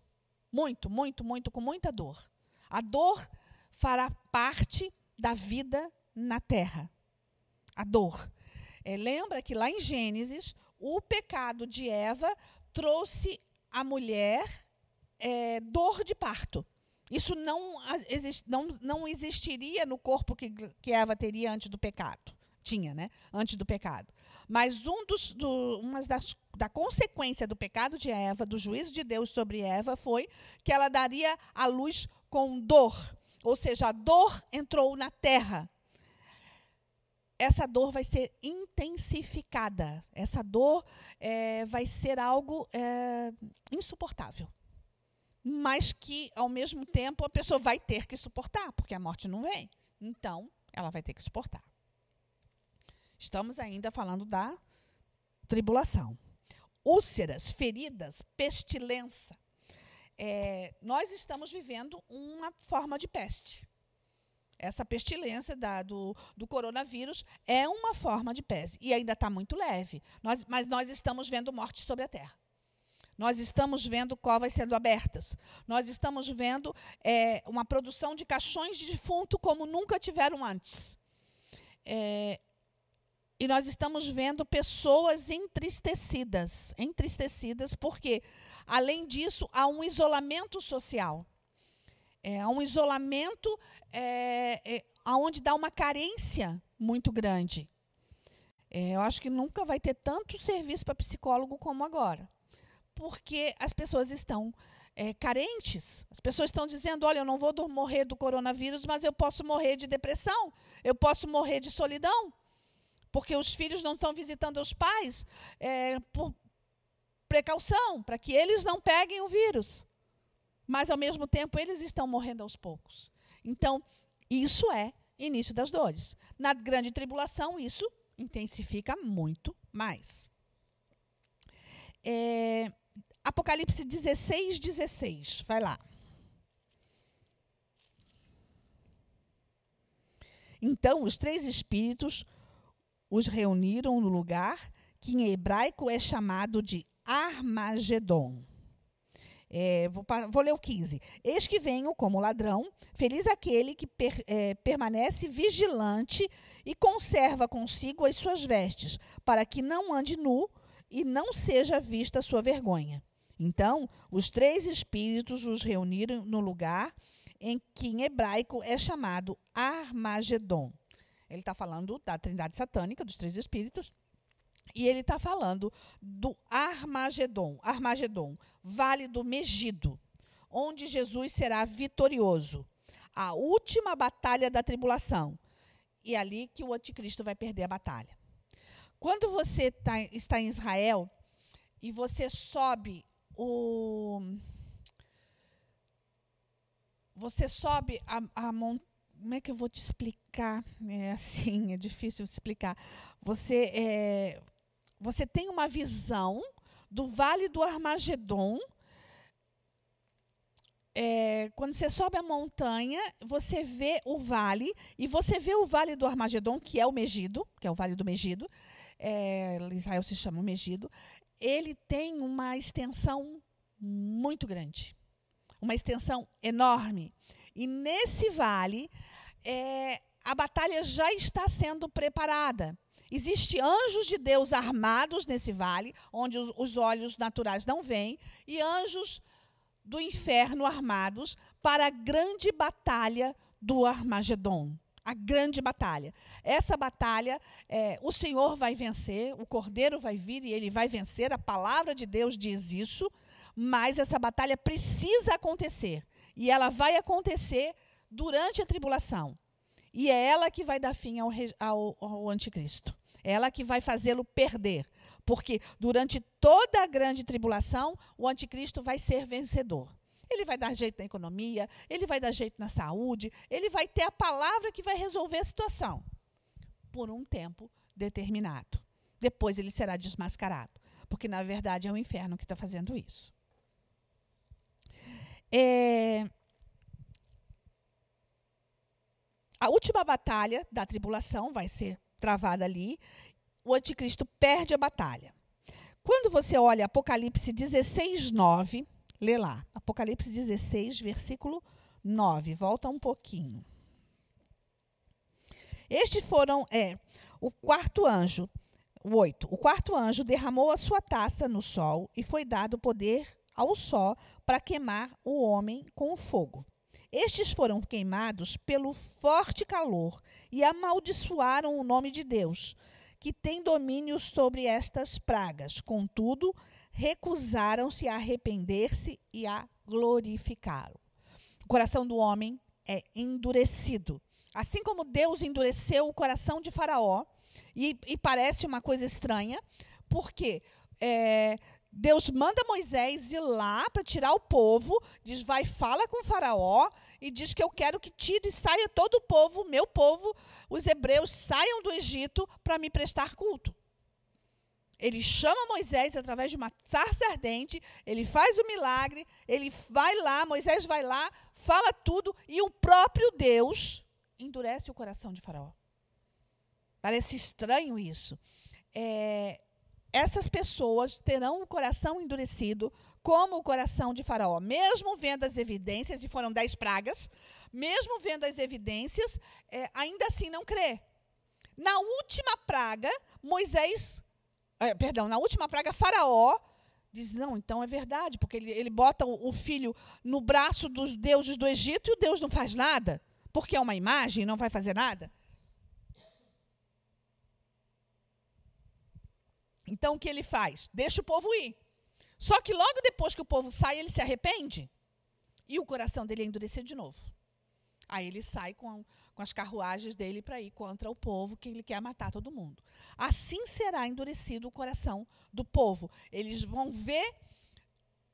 Muito, muito, muito, com muita dor. A dor fará parte da vida na terra. A dor. É, lembra que lá em Gênesis, o pecado de Eva trouxe à mulher é, dor de parto. Isso não, exist, não, não existiria no corpo que, que Eva teria antes do pecado. Tinha, né? Antes do pecado. Mas um dos, do, uma das da consequência do pecado de Eva, do juízo de Deus sobre Eva, foi que ela daria a luz com dor. Ou seja, a dor entrou na terra. Essa dor vai ser intensificada. Essa dor é, vai ser algo é, insuportável mas que, ao mesmo tempo, a pessoa vai ter que suportar, porque a morte não vem. Então, ela vai ter que suportar. Estamos ainda falando da tribulação. Úlceras, feridas, pestilência. É, nós estamos vivendo uma forma de peste. Essa pestilência da, do, do coronavírus é uma forma de peste. E ainda está muito leve. Nós, mas nós estamos vendo morte sobre a terra. Nós estamos vendo covas sendo abertas. Nós estamos vendo é, uma produção de caixões de defunto como nunca tiveram antes. É, e nós estamos vendo pessoas entristecidas. Entristecidas porque, além disso, há um isolamento social. É, há um isolamento é, é, onde dá uma carência muito grande. É, eu acho que nunca vai ter tanto serviço para psicólogo como agora porque as pessoas estão é, carentes. As pessoas estão dizendo: olha, eu não vou morrer do coronavírus, mas eu posso morrer de depressão, eu posso morrer de solidão, porque os filhos não estão visitando os pais é, por precaução, para que eles não peguem o vírus. Mas, ao mesmo tempo, eles estão morrendo aos poucos. Então, isso é início das dores. Na grande tribulação, isso intensifica muito mais. É, Apocalipse 16, 16. Vai lá. Então os três espíritos os reuniram no lugar que em hebraico é chamado de Armagedon. É, vou, vou, ler o 15. Eis que venho como ladrão, feliz aquele que per, é, permanece vigilante e conserva consigo as suas vestes, para que não ande nu e não seja vista sua vergonha. Então, os três espíritos os reuniram no lugar em que em hebraico é chamado Armagedon. Ele está falando da trindade satânica, dos três espíritos, e ele está falando do Armagedon, Armagedon, vale do Megido, onde Jesus será vitorioso. A última batalha da tribulação. E é ali que o anticristo vai perder a batalha. Quando você tá, está em Israel e você sobe o você sobe a, a montanha. Como é que eu vou te explicar? É assim, é difícil explicar. Você, é, você tem uma visão do Vale do Armagedon. É, quando você sobe a montanha, você vê o vale, e você vê o Vale do Armagedon, que é o Megido, que é o Vale do Megido. É, Israel se chama Megido ele tem uma extensão muito grande, uma extensão enorme. E nesse vale, é, a batalha já está sendo preparada. Existem anjos de Deus armados nesse vale, onde os, os olhos naturais não veem, e anjos do inferno armados para a grande batalha do Armagedon. A grande batalha. Essa batalha, é, o Senhor vai vencer, o Cordeiro vai vir e ele vai vencer. A palavra de Deus diz isso, mas essa batalha precisa acontecer. E ela vai acontecer durante a tribulação. E é ela que vai dar fim ao, ao, ao anticristo. É ela que vai fazê-lo perder. Porque durante toda a grande tribulação, o anticristo vai ser vencedor. Ele vai dar jeito na economia, ele vai dar jeito na saúde, ele vai ter a palavra que vai resolver a situação. Por um tempo determinado. Depois ele será desmascarado. Porque, na verdade, é o inferno que está fazendo isso. É, a última batalha da tribulação vai ser travada ali. O anticristo perde a batalha. Quando você olha Apocalipse 16, 9, lê lá. Apocalipse 16, versículo 9. Volta um pouquinho. Estes foram, é, o quarto anjo, o oito. O quarto anjo derramou a sua taça no sol e foi dado poder ao sol para queimar o homem com o fogo. Estes foram queimados pelo forte calor e amaldiçoaram o nome de Deus, que tem domínio sobre estas pragas. Contudo, recusaram-se a arrepender-se e a glorificá-lo. O coração do homem é endurecido. Assim como Deus endureceu o coração de Faraó, e, e parece uma coisa estranha, porque é, Deus manda Moisés ir lá para tirar o povo, diz: vai, fala com Faraó e diz que eu quero que tire e saia todo o povo, meu povo, os hebreus, saiam do Egito para me prestar culto. Ele chama Moisés através de uma sarça ardente, ele faz o milagre, ele vai lá, Moisés vai lá, fala tudo e o próprio Deus endurece o coração de Faraó. Parece estranho isso. É, essas pessoas terão o coração endurecido, como o coração de Faraó. Mesmo vendo as evidências, e foram dez pragas, mesmo vendo as evidências, é, ainda assim não crê. Na última praga, Moisés, é, perdão, na última praga, Faraó diz: não, então é verdade, porque ele, ele bota o, o filho no braço dos deuses do Egito e o Deus não faz nada, porque é uma imagem não vai fazer nada. Então o que ele faz? Deixa o povo ir. Só que logo depois que o povo sai, ele se arrepende. E o coração dele é endurecido de novo. Aí ele sai com, com as carruagens dele para ir contra o povo, que ele quer matar todo mundo. Assim será endurecido o coração do povo. Eles vão ver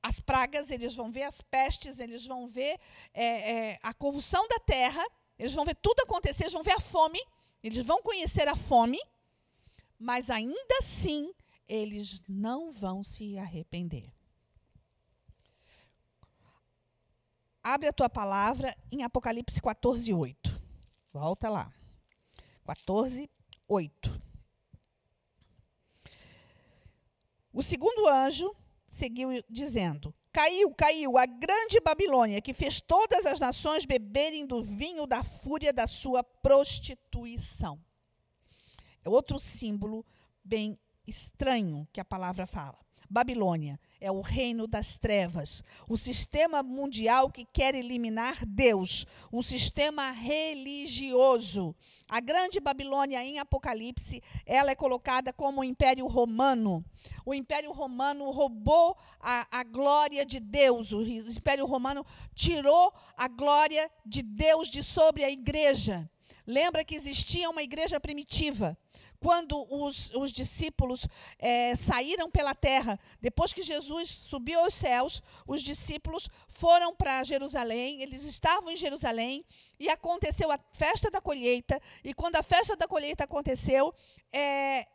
as pragas, eles vão ver as pestes, eles vão ver é, é, a convulsão da terra, eles vão ver tudo acontecer, eles vão ver a fome, eles vão conhecer a fome mas ainda assim eles não vão se arrepender. Abre a tua palavra em Apocalipse 14, 8. Volta lá. 14, 8. O segundo anjo seguiu dizendo: Caiu, caiu a grande Babilônia, que fez todas as nações beberem do vinho da fúria da sua prostituição. É outro símbolo bem estranho que a palavra fala. Babilônia é o reino das trevas, o sistema mundial que quer eliminar Deus, um sistema religioso. A grande Babilônia em Apocalipse, ela é colocada como o Império Romano. O Império Romano roubou a, a glória de Deus, o Império Romano tirou a glória de Deus de sobre a igreja. Lembra que existia uma igreja primitiva quando os, os discípulos é, saíram pela terra, depois que Jesus subiu aos céus, os discípulos foram para Jerusalém, eles estavam em Jerusalém, e aconteceu a festa da colheita, e quando a festa da colheita aconteceu, é,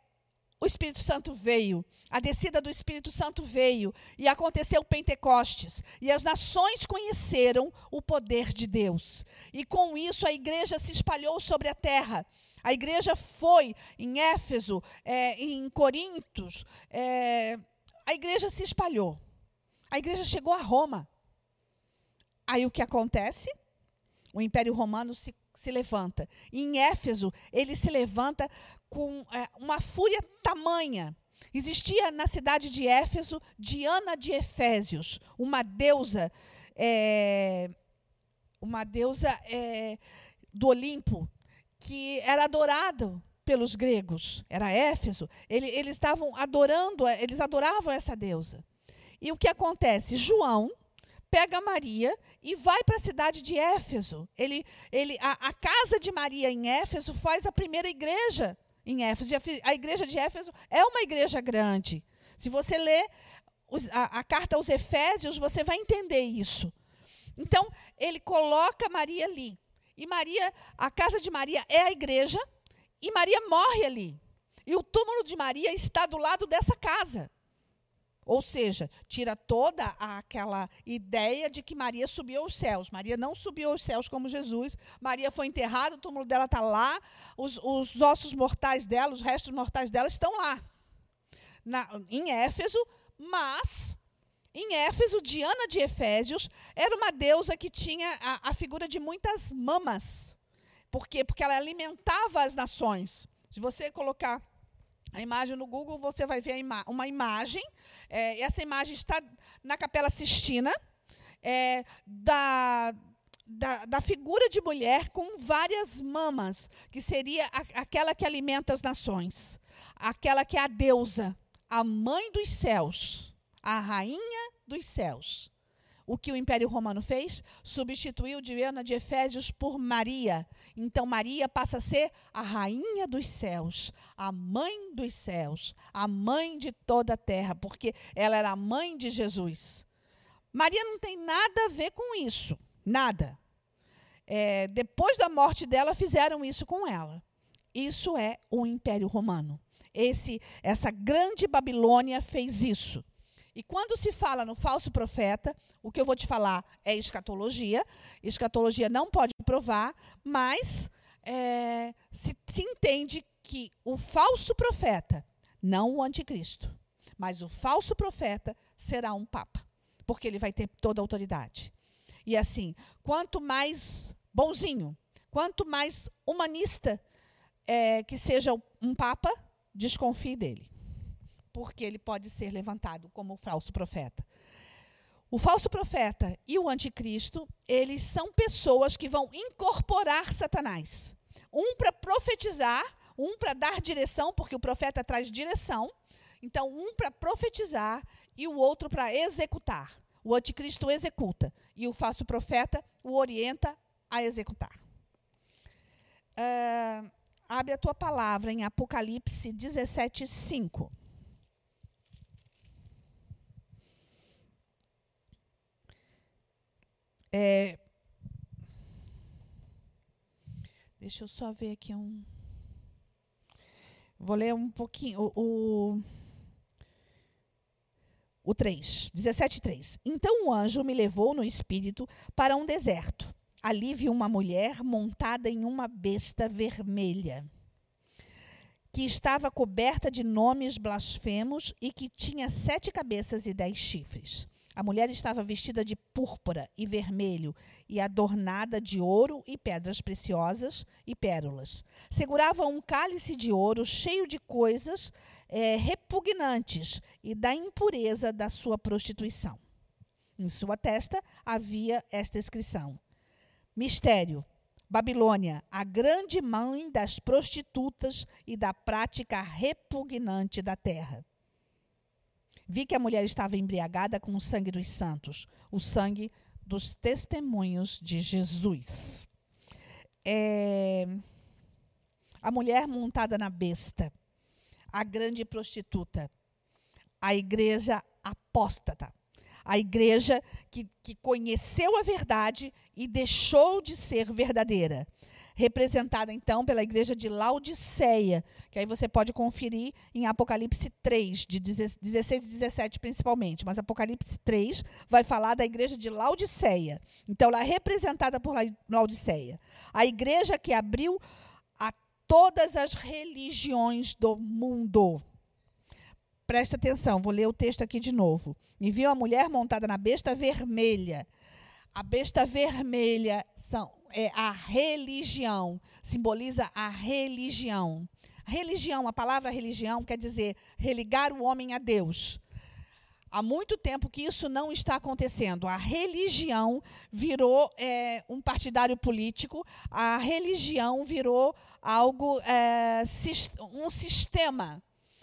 o Espírito Santo veio, a descida do Espírito Santo veio, e aconteceu Pentecostes, e as nações conheceram o poder de Deus. E com isso a igreja se espalhou sobre a terra. A igreja foi em Éfeso, é, em Corintos, é, a igreja se espalhou. A igreja chegou a Roma. Aí o que acontece? o Império Romano se, se levanta. E em Éfeso, ele se levanta com é, uma fúria tamanha. Existia na cidade de Éfeso Diana de Efésios, uma deusa, é, uma deusa é, do Olimpo, que era adorada pelos gregos. Era Éfeso. Ele, eles estavam adorando, eles adoravam essa deusa. E o que acontece? João pega Maria e vai para a cidade de Éfeso. Ele, ele, a, a, casa de Maria em Éfeso faz a primeira igreja em Éfeso. A, a igreja de Éfeso é uma igreja grande. Se você ler os, a, a carta aos Efésios, você vai entender isso. Então, ele coloca Maria ali. E Maria, a casa de Maria é a igreja, e Maria morre ali. E o túmulo de Maria está do lado dessa casa. Ou seja, tira toda aquela ideia de que Maria subiu aos céus. Maria não subiu aos céus como Jesus. Maria foi enterrada, o túmulo dela está lá, os, os, ossos mortais dela, os restos mortais dela estão lá, na, em Éfeso, mas em Éfeso, Diana de Efésios era uma deusa que tinha a, a figura de muitas mamas. Por quê? Porque ela alimentava as nações. Se você colocar a imagem no Google, você vai ver ima uma imagem. É, essa imagem está na Capela Sistina, é, da, da, da, figura de mulher com várias mamas, que seria a, aquela que alimenta as nações, aquela que é a deusa, a mãe dos céus, a rainha dos céus. O que o Império Romano fez? Substituiu Diana de Efésios por Maria. Então Maria passa a ser a rainha dos céus, a mãe dos céus, a mãe de toda a terra, porque ela era a mãe de Jesus. Maria não tem nada a ver com isso, nada. É, depois da morte dela, fizeram isso com ela. Isso é o Império Romano. Esse, essa grande Babilônia fez isso. E quando se fala no falso profeta, o que eu vou te falar é escatologia. Escatologia não pode provar, mas é, se, se entende que o falso profeta, não o anticristo, mas o falso profeta será um papa, porque ele vai ter toda a autoridade. E assim, quanto mais bonzinho, quanto mais humanista é, que seja um papa, desconfie dele porque ele pode ser levantado como falso profeta. O falso profeta e o anticristo, eles são pessoas que vão incorporar Satanás. Um para profetizar, um para dar direção, porque o profeta traz direção. Então, um para profetizar e o outro para executar. O anticristo executa e o falso profeta o orienta a executar. Uh, abre a tua palavra em Apocalipse 17, 5. É, deixa eu só ver aqui um. Vou ler um pouquinho. O, o, o 3, 17, 3. Então o anjo me levou no espírito para um deserto. Ali vi uma mulher montada em uma besta vermelha, que estava coberta de nomes blasfemos e que tinha sete cabeças e dez chifres. A mulher estava vestida de púrpura e vermelho e adornada de ouro e pedras preciosas e pérolas. Segurava um cálice de ouro cheio de coisas é, repugnantes e da impureza da sua prostituição. Em sua testa havia esta inscrição: Mistério. Babilônia, a grande mãe das prostitutas e da prática repugnante da terra. Vi que a mulher estava embriagada com o sangue dos santos, o sangue dos testemunhos de Jesus. É, a mulher montada na besta, a grande prostituta, a igreja apóstata, a igreja que, que conheceu a verdade e deixou de ser verdadeira representada então pela igreja de Laodiceia, que aí você pode conferir em Apocalipse 3, de 16 e 17 principalmente, mas Apocalipse 3 vai falar da igreja de Laodiceia. Então ela é representada por Laodiceia. A igreja que abriu a todas as religiões do mundo. Presta atenção, vou ler o texto aqui de novo. E viu a mulher montada na besta vermelha A besta vermelha são, é a religião, simboliza a religião. Religião, a palavra religião quer dizer religar o homem a Deus. Há muito tempo que isso não está acontecendo. A religião virou é, um partidário político, a religião virou algo, é, um sistema,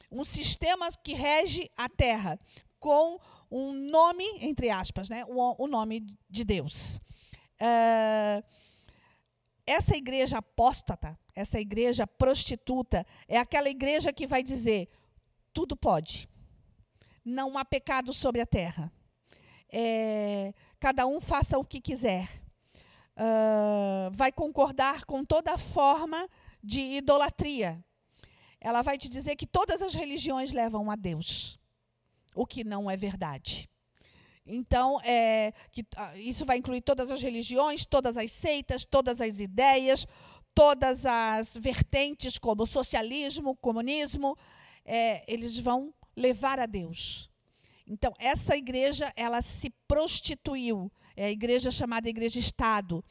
um sistema que rege a terra, com um nome, entre aspas, né, o, o nome de Deus. É, essa igreja apóstata, essa igreja prostituta, é aquela igreja que vai dizer: tudo pode, não há pecado sobre a terra. É, cada um faça o que quiser. Uh, vai concordar com toda forma de idolatria. Ela vai te dizer que todas as religiões levam a Deus, o que não é verdade. Então, é, que, ah, isso vai incluir todas as religiões, todas as seitas, todas as ideias, todas as vertentes, como socialismo, comunismo, é, eles vão levar a Deus. Então, essa igreja, ela se prostituiu. É a igreja chamada Igreja Estado.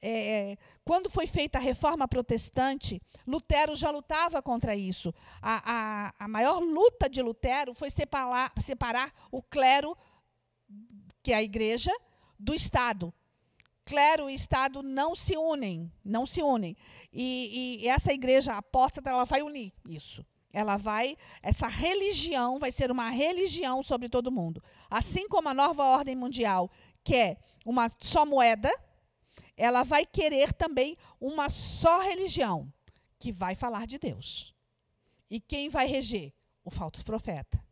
É, quando foi feita a reforma protestante, Lutero já lutava contra isso. A, a, a maior luta de Lutero foi separar, separar o clero que é a igreja, do Estado. Clero e Estado não se unem, não se unem. E, e essa igreja apóstata, ela vai unir isso. Ela vai, essa religião vai ser uma religião sobre todo mundo. Assim como a nova ordem mundial quer uma só moeda, ela vai querer também uma só religião, que vai falar de Deus. E quem vai reger? O falso profeta.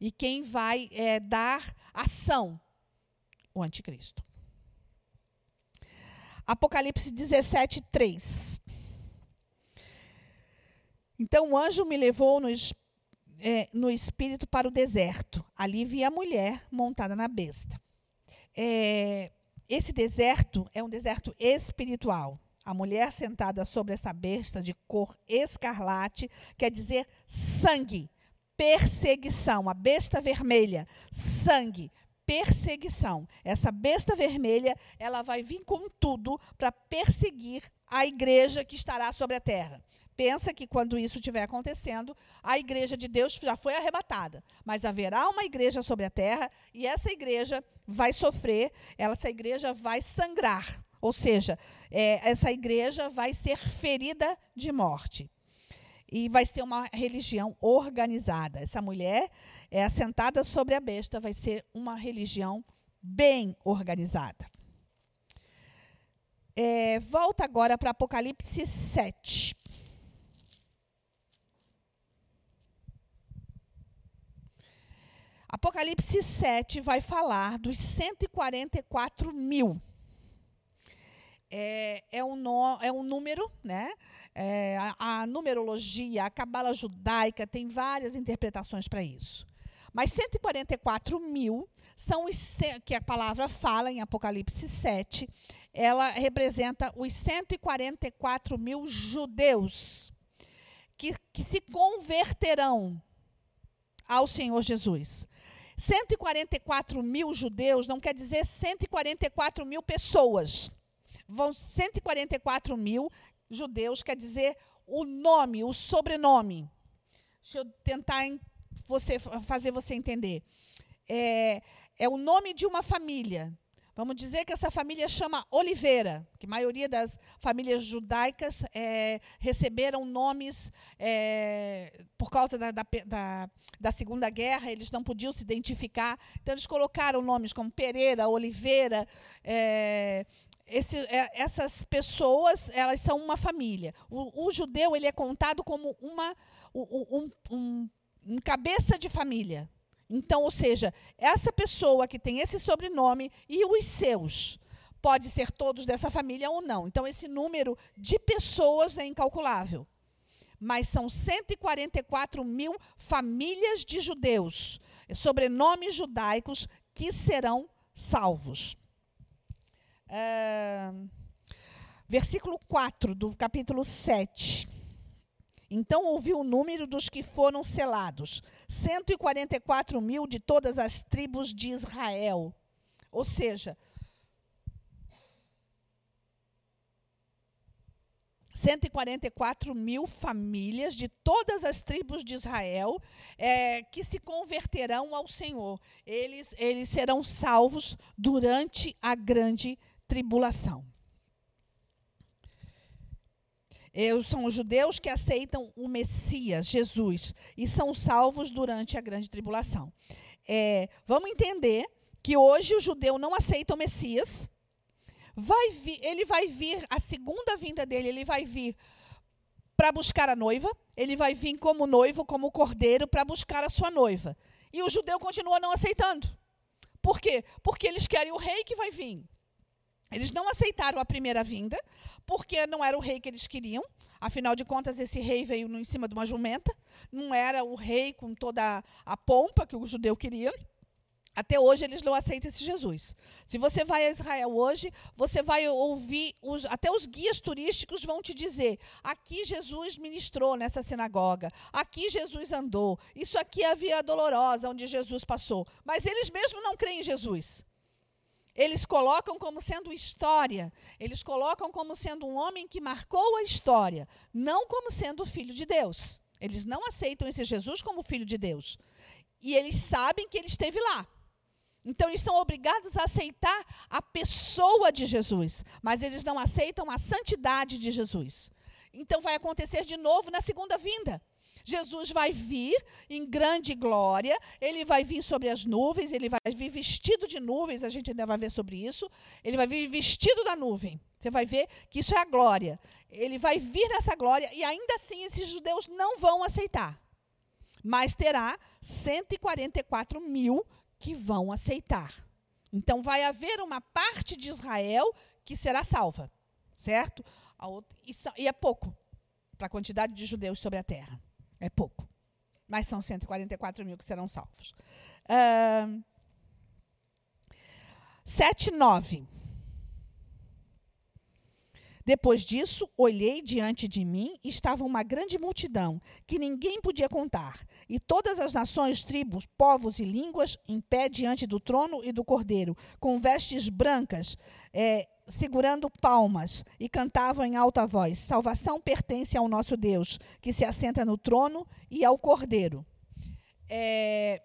E quem vai é, dar ação? O anticristo. Apocalipse 17, 3. Então o anjo me levou no, é, no espírito para o deserto. Ali vi a mulher montada na besta. É, esse deserto é um deserto espiritual. A mulher sentada sobre essa besta de cor escarlate quer dizer sangue perseguição, a besta vermelha, sangue, perseguição. Essa besta vermelha, ela vai vir com tudo para perseguir a igreja que estará sobre a terra. Pensa que quando isso estiver acontecendo, a igreja de Deus já foi arrebatada, mas haverá uma igreja sobre a terra e essa igreja vai sofrer, essa igreja vai sangrar, ou seja, é, essa igreja vai ser ferida de morte e vai ser uma religião organizada. Essa mulher é assentada sobre a besta, vai ser uma religião bem organizada. É, volta agora para Apocalipse 7. Apocalipse 7 vai falar dos 144 mil. É, é, um, no, é um número, né? É, a, a, numerologia, a cabala judaica tem várias interpretações para isso. Mas 144 mil são os que a palavra fala em Apocalipse 7, ela representa os 144 mil judeus que, que se converterão ao Senhor Jesus. 144 mil judeus não quer dizer 144 mil pessoas. Vão 144 mil judeus quer dizer o nome, o sobrenome. Deixa eu tentar você, fazer você entender. É, é o nome de uma família. Vamos dizer que essa família chama Oliveira, que a maioria das famílias judaicas é, receberam nomes é, por causa da, da, da, da, Segunda Guerra, eles não podiam se identificar, então eles colocaram nomes como Pereira, Oliveira, é, esse, essas pessoas elas são uma família. O, o, judeu ele é contado como uma um, um, um, cabeça de família. Então, ou seja, essa pessoa que tem esse sobrenome e os seus pode ser todos dessa família ou não. Então, esse número de pessoas é incalculável. Mas são 144 mil famílias de judeus, sobrenomes judaicos, que serão salvos versículo 4 do capítulo 7. Então ouvi o número dos que foram selados: 144 mil de todas as tribos de Israel. Ou seja, 144 mil famílias de todas as tribos de Israel é, que se converterão ao Senhor. Eles, eles serão salvos durante a grande tribulação. Eu, são os judeus que aceitam o Messias, Jesus, e são salvos durante a grande tribulação. É, vamos entender que hoje o judeu não aceita o Messias, vai vir, ele vai vir, a segunda vinda dele, ele vai vir para buscar a noiva, ele vai vir como noivo, como cordeiro, para buscar a sua noiva. E o judeu continua não aceitando. Por quê? Porque eles querem o rei que vai vir. Eles não aceitaram a primeira vinda, porque não era o rei que eles queriam. Afinal de contas, esse rei veio em cima de uma jumenta. Não era o rei com toda a pompa que o judeu queria. Até hoje eles não aceitam esse Jesus. Se você vai a Israel hoje, você vai ouvir, os, até os guias turísticos vão te dizer: aqui Jesus ministrou nessa sinagoga, aqui Jesus andou, isso aqui é a Via Dolorosa, onde Jesus passou. Mas eles mesmos não creem em Jesus. Eles colocam como sendo história, eles colocam como sendo um homem que marcou a história, não como sendo filho de Deus. Eles não aceitam esse Jesus como filho de Deus. E eles sabem que ele esteve lá. Então, eles são obrigados a aceitar a pessoa de Jesus, mas eles não aceitam a santidade de Jesus. Então, vai acontecer de novo na segunda vinda. Jesus vai vir em grande glória, ele vai vir sobre as nuvens, ele vai vir vestido de nuvens, a gente ainda vai ver sobre isso. Ele vai vir vestido da nuvem. Você vai ver que isso é a glória. Ele vai vir nessa glória e ainda assim esses judeus não vão aceitar. Mas terá 144 mil que vão aceitar. Então vai haver uma parte de Israel que será salva, certo? E, é pouco para a quantidade de judeus sobre a terra. É pouco. Mas são 144 mil que serão salvos. Uh, 7, 9. Depois disso, olhei diante de mim e estava uma grande multidão, que ninguém podia contar, e todas as nações, tribos, povos e línguas em pé diante do trono e do cordeiro, com vestes brancas, é, segurando palmas, e cantavam em alta voz: Salvação pertence ao nosso Deus, que se assenta no trono e ao cordeiro. É,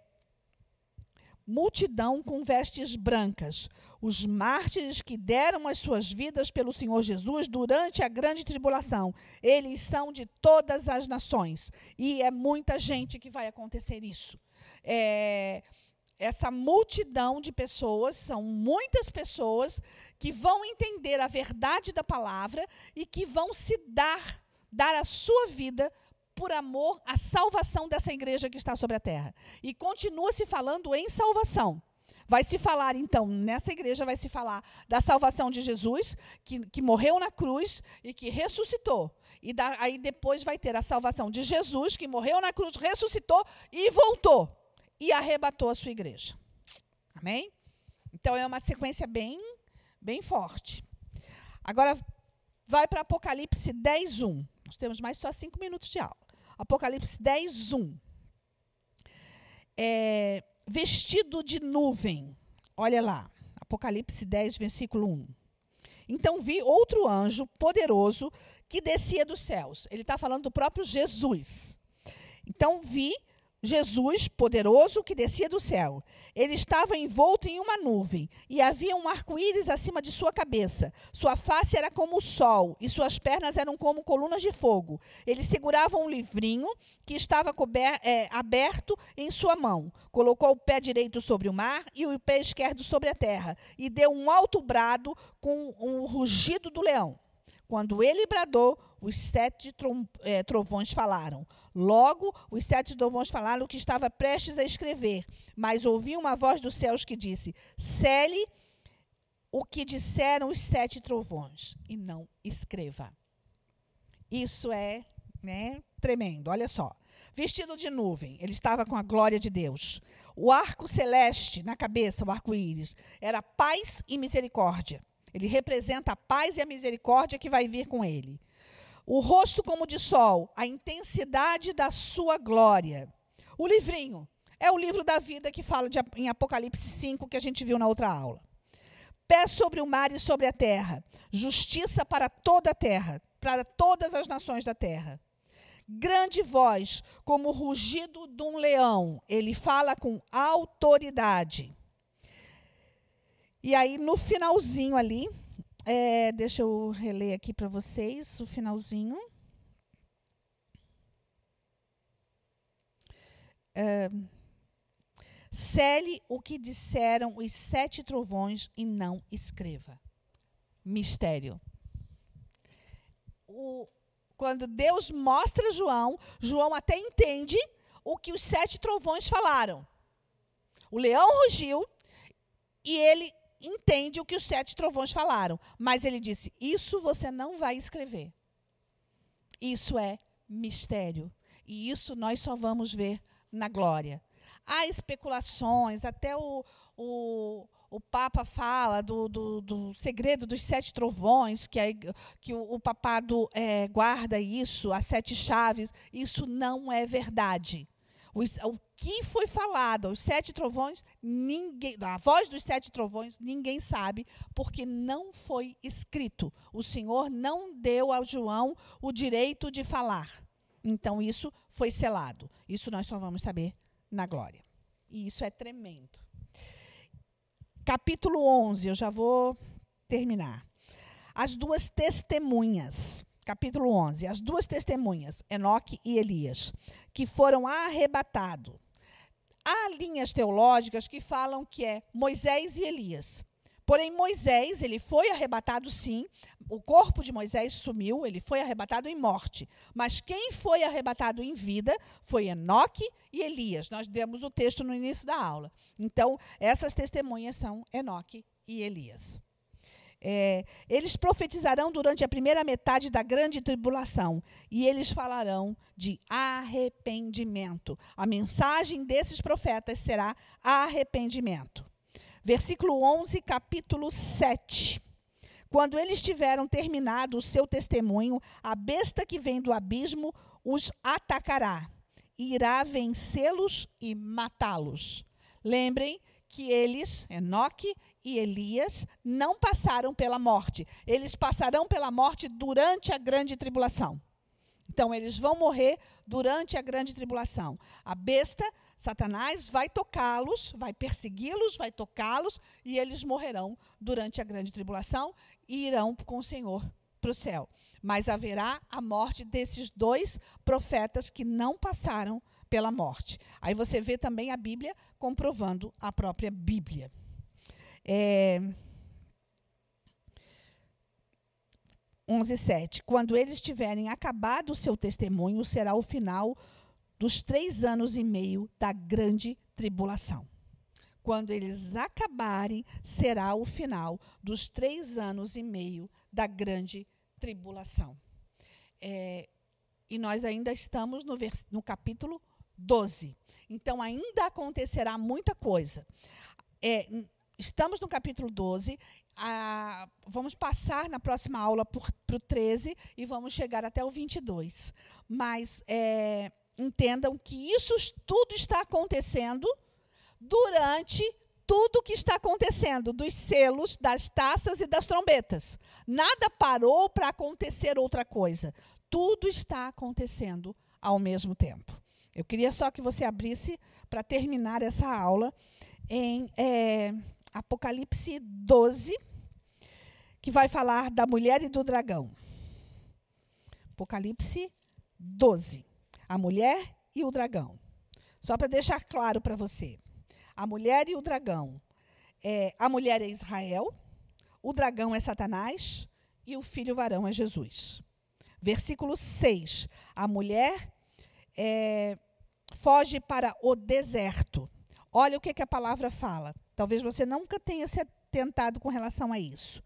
multidão com vestes brancas, os mártires que deram as suas vidas pelo Senhor Jesus durante a grande tribulação. Eles são de todas as nações. E é muita gente que vai acontecer isso. É, essa multidão de pessoas, são muitas pessoas que vão entender a verdade da palavra e que vão se dar, dar a sua vida por amor à salvação dessa igreja que está sobre a terra. E continua se falando em salvação. Vai se falar, então, nessa igreja vai se falar da salvação de Jesus, que, que morreu na cruz e que ressuscitou. E da, aí depois vai ter a salvação de Jesus, que morreu na cruz, ressuscitou e voltou. E arrebatou a sua igreja. Amém? Então é uma sequência bem, bem forte. Agora, vai para Apocalipse 10, 1. Nós temos mais só cinco minutos de aula. Apocalipse 10, 1. É, vestido de nuvem. Olha lá. Apocalipse 10, versículo 1. Então vi outro anjo poderoso que descia dos céus. Ele está falando do próprio Jesus. Então vi Jesus, poderoso, que descia do céu. Ele estava envolto em uma nuvem, e havia um arco-íris acima de sua cabeça. Sua face era como o sol, e suas pernas eram como colunas de fogo. Ele segurava um livrinho que estava é, aberto em sua mão. Colocou o pé direito sobre o mar e o pé esquerdo sobre a terra, e deu um alto brado com um rugido do leão. Quando ele bradou, os sete é, trovões falaram. Logo, os sete trovões falaram que estava prestes a escrever, mas ouvi uma voz dos céus que disse: Cele o que disseram os sete trovões e não escreva. Isso é né, tremendo, olha só. Vestido de nuvem, ele estava com a glória de Deus. O arco celeste na cabeça, o arco-íris, era paz e misericórdia. Ele representa a paz e a misericórdia que vai vir com ele. O rosto como de sol, a intensidade da sua glória. O livrinho é o livro da vida que fala de, em Apocalipse 5, que a gente viu na outra aula. Pé sobre o mar e sobre a terra, justiça para toda a terra. para todas as nações da terra. Grande voz, como o rugido de um leão. Ele fala com autoridade. E aí, no finalzinho ali, é, deixa eu reler aqui para vocês o finalzinho. É, Cele o que disseram os sete trovões e não escreva. Mistério. O, quando Deus mostra João, João até entende o que os sete trovões falaram. O leão rugiu e ele entende o que os sete trovões falaram. Mas ele disse: Isso você não vai escrever. Isso é mistério. E isso nós só vamos ver na glória. Há especulações, até o, o, o Papa fala do, do, do, segredo dos sete trovões, que, é, que o, o papado é, guarda isso, as sete chaves. Isso não é verdade. O, o que foi falado aos sete trovões, ninguém, a voz dos sete trovões, ninguém sabe, porque não foi escrito. O Senhor não deu ao João o direito de falar. Então, isso foi selado. Isso nós só vamos saber na glória. E isso é tremendo. Capítulo 11, eu já vou terminar. As duas testemunhas capítulo 11, as duas testemunhas, Enoque e Elias, que foram arrebatados. Há linhas teológicas que falam que é Moisés e Elias. Porém, Moisés, ele foi arrebatado sim, o corpo de Moisés sumiu, ele foi arrebatado em morte. Mas quem foi arrebatado em vida foi Enoque e Elias. Nós demos o texto no início da aula. Então, essas testemunhas são Enoque e Elias. É, eles profetizarão durante a primeira metade da grande tribulação e eles falarão de arrependimento. A mensagem desses profetas será arrependimento. Versículo 11, capítulo 7. Quando eles tiveram terminado o seu testemunho, a besta que vem do abismo os atacará, irá vencê-los e matá-los. Lembrem que eles, Enoque e Elias não passaram pela morte. Eles passarão pela morte durante a grande tribulação. Então, eles vão morrer durante a grande tribulação. A besta, Satanás, vai tocá-los, vai persegui-los, vai tocá-los, e eles morrerão durante a grande tribulação e irão com o Senhor para o céu. Mas haverá a morte desses dois profetas que não passaram pela morte. Aí você vê também a Bíblia comprovando a própria Bíblia. É, 11:7. Quando eles tiverem acabado o seu testemunho, será o final dos três anos e meio da grande tribulação. Quando eles acabarem, será o final dos três anos e meio da grande tribulação. É, e nós ainda estamos no, no capítulo 12. Então, ainda acontecerá muita coisa. É, Estamos no capítulo 12. Ah, vamos passar na próxima aula para o 13 e vamos chegar até o 22. Mas é, entendam que isso tudo está acontecendo durante tudo o que está acontecendo, dos selos, das taças e das trombetas. Nada parou para acontecer outra coisa. Tudo está acontecendo ao mesmo tempo. Eu queria só que você abrisse para terminar essa aula em é, Apocalipse 12, que vai falar da mulher e do dragão. Apocalipse 12. A mulher e o dragão. Só para deixar claro para você. A mulher e o dragão. É, a mulher é Israel, o dragão é Satanás e o filho varão é Jesus. Versículo 6. A mulher é, foge para o deserto. Olha o que, que a palavra fala. Talvez você nunca tenha se atentado com relação a isso.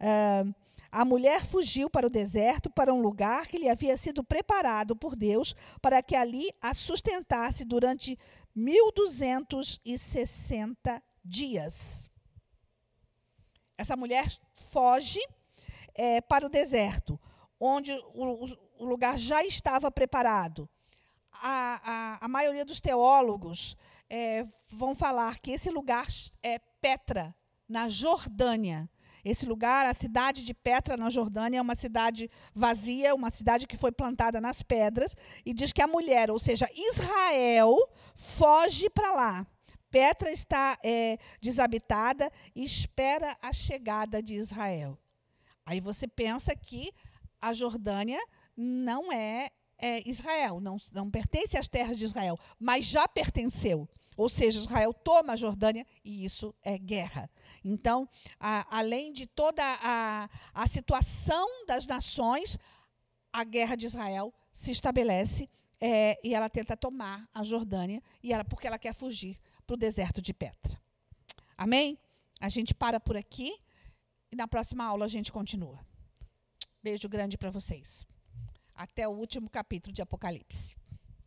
Uh, a mulher fugiu para o deserto, para um lugar que lhe havia sido preparado por Deus, para que ali a sustentasse durante 1260 dias. Essa mulher foge é, para o deserto, onde o, o, lugar já estava preparado. A, a, a maioria dos teólogos é, vão falar que esse lugar é Petra, na Jordânia. Esse lugar, a cidade de Petra, na Jordânia, é uma cidade vazia, uma cidade que foi plantada nas pedras, e diz que a mulher, ou seja, Israel, foge para lá. Petra está é, desabitada e espera a chegada de Israel. Aí você pensa que a Jordânia não é, é Israel, não, não pertence às terras de Israel, mas já pertenceu. Ou seja, Israel toma a Jordânia e isso é guerra. Então, a, além de toda a, a situação das nações, a guerra de Israel se estabelece é, e ela tenta tomar a Jordânia e ela, porque ela quer fugir para o deserto de Petra. Amém? A gente para por aqui e na próxima aula a gente continua. Beijo grande para vocês. Até o último capítulo de Apocalipse.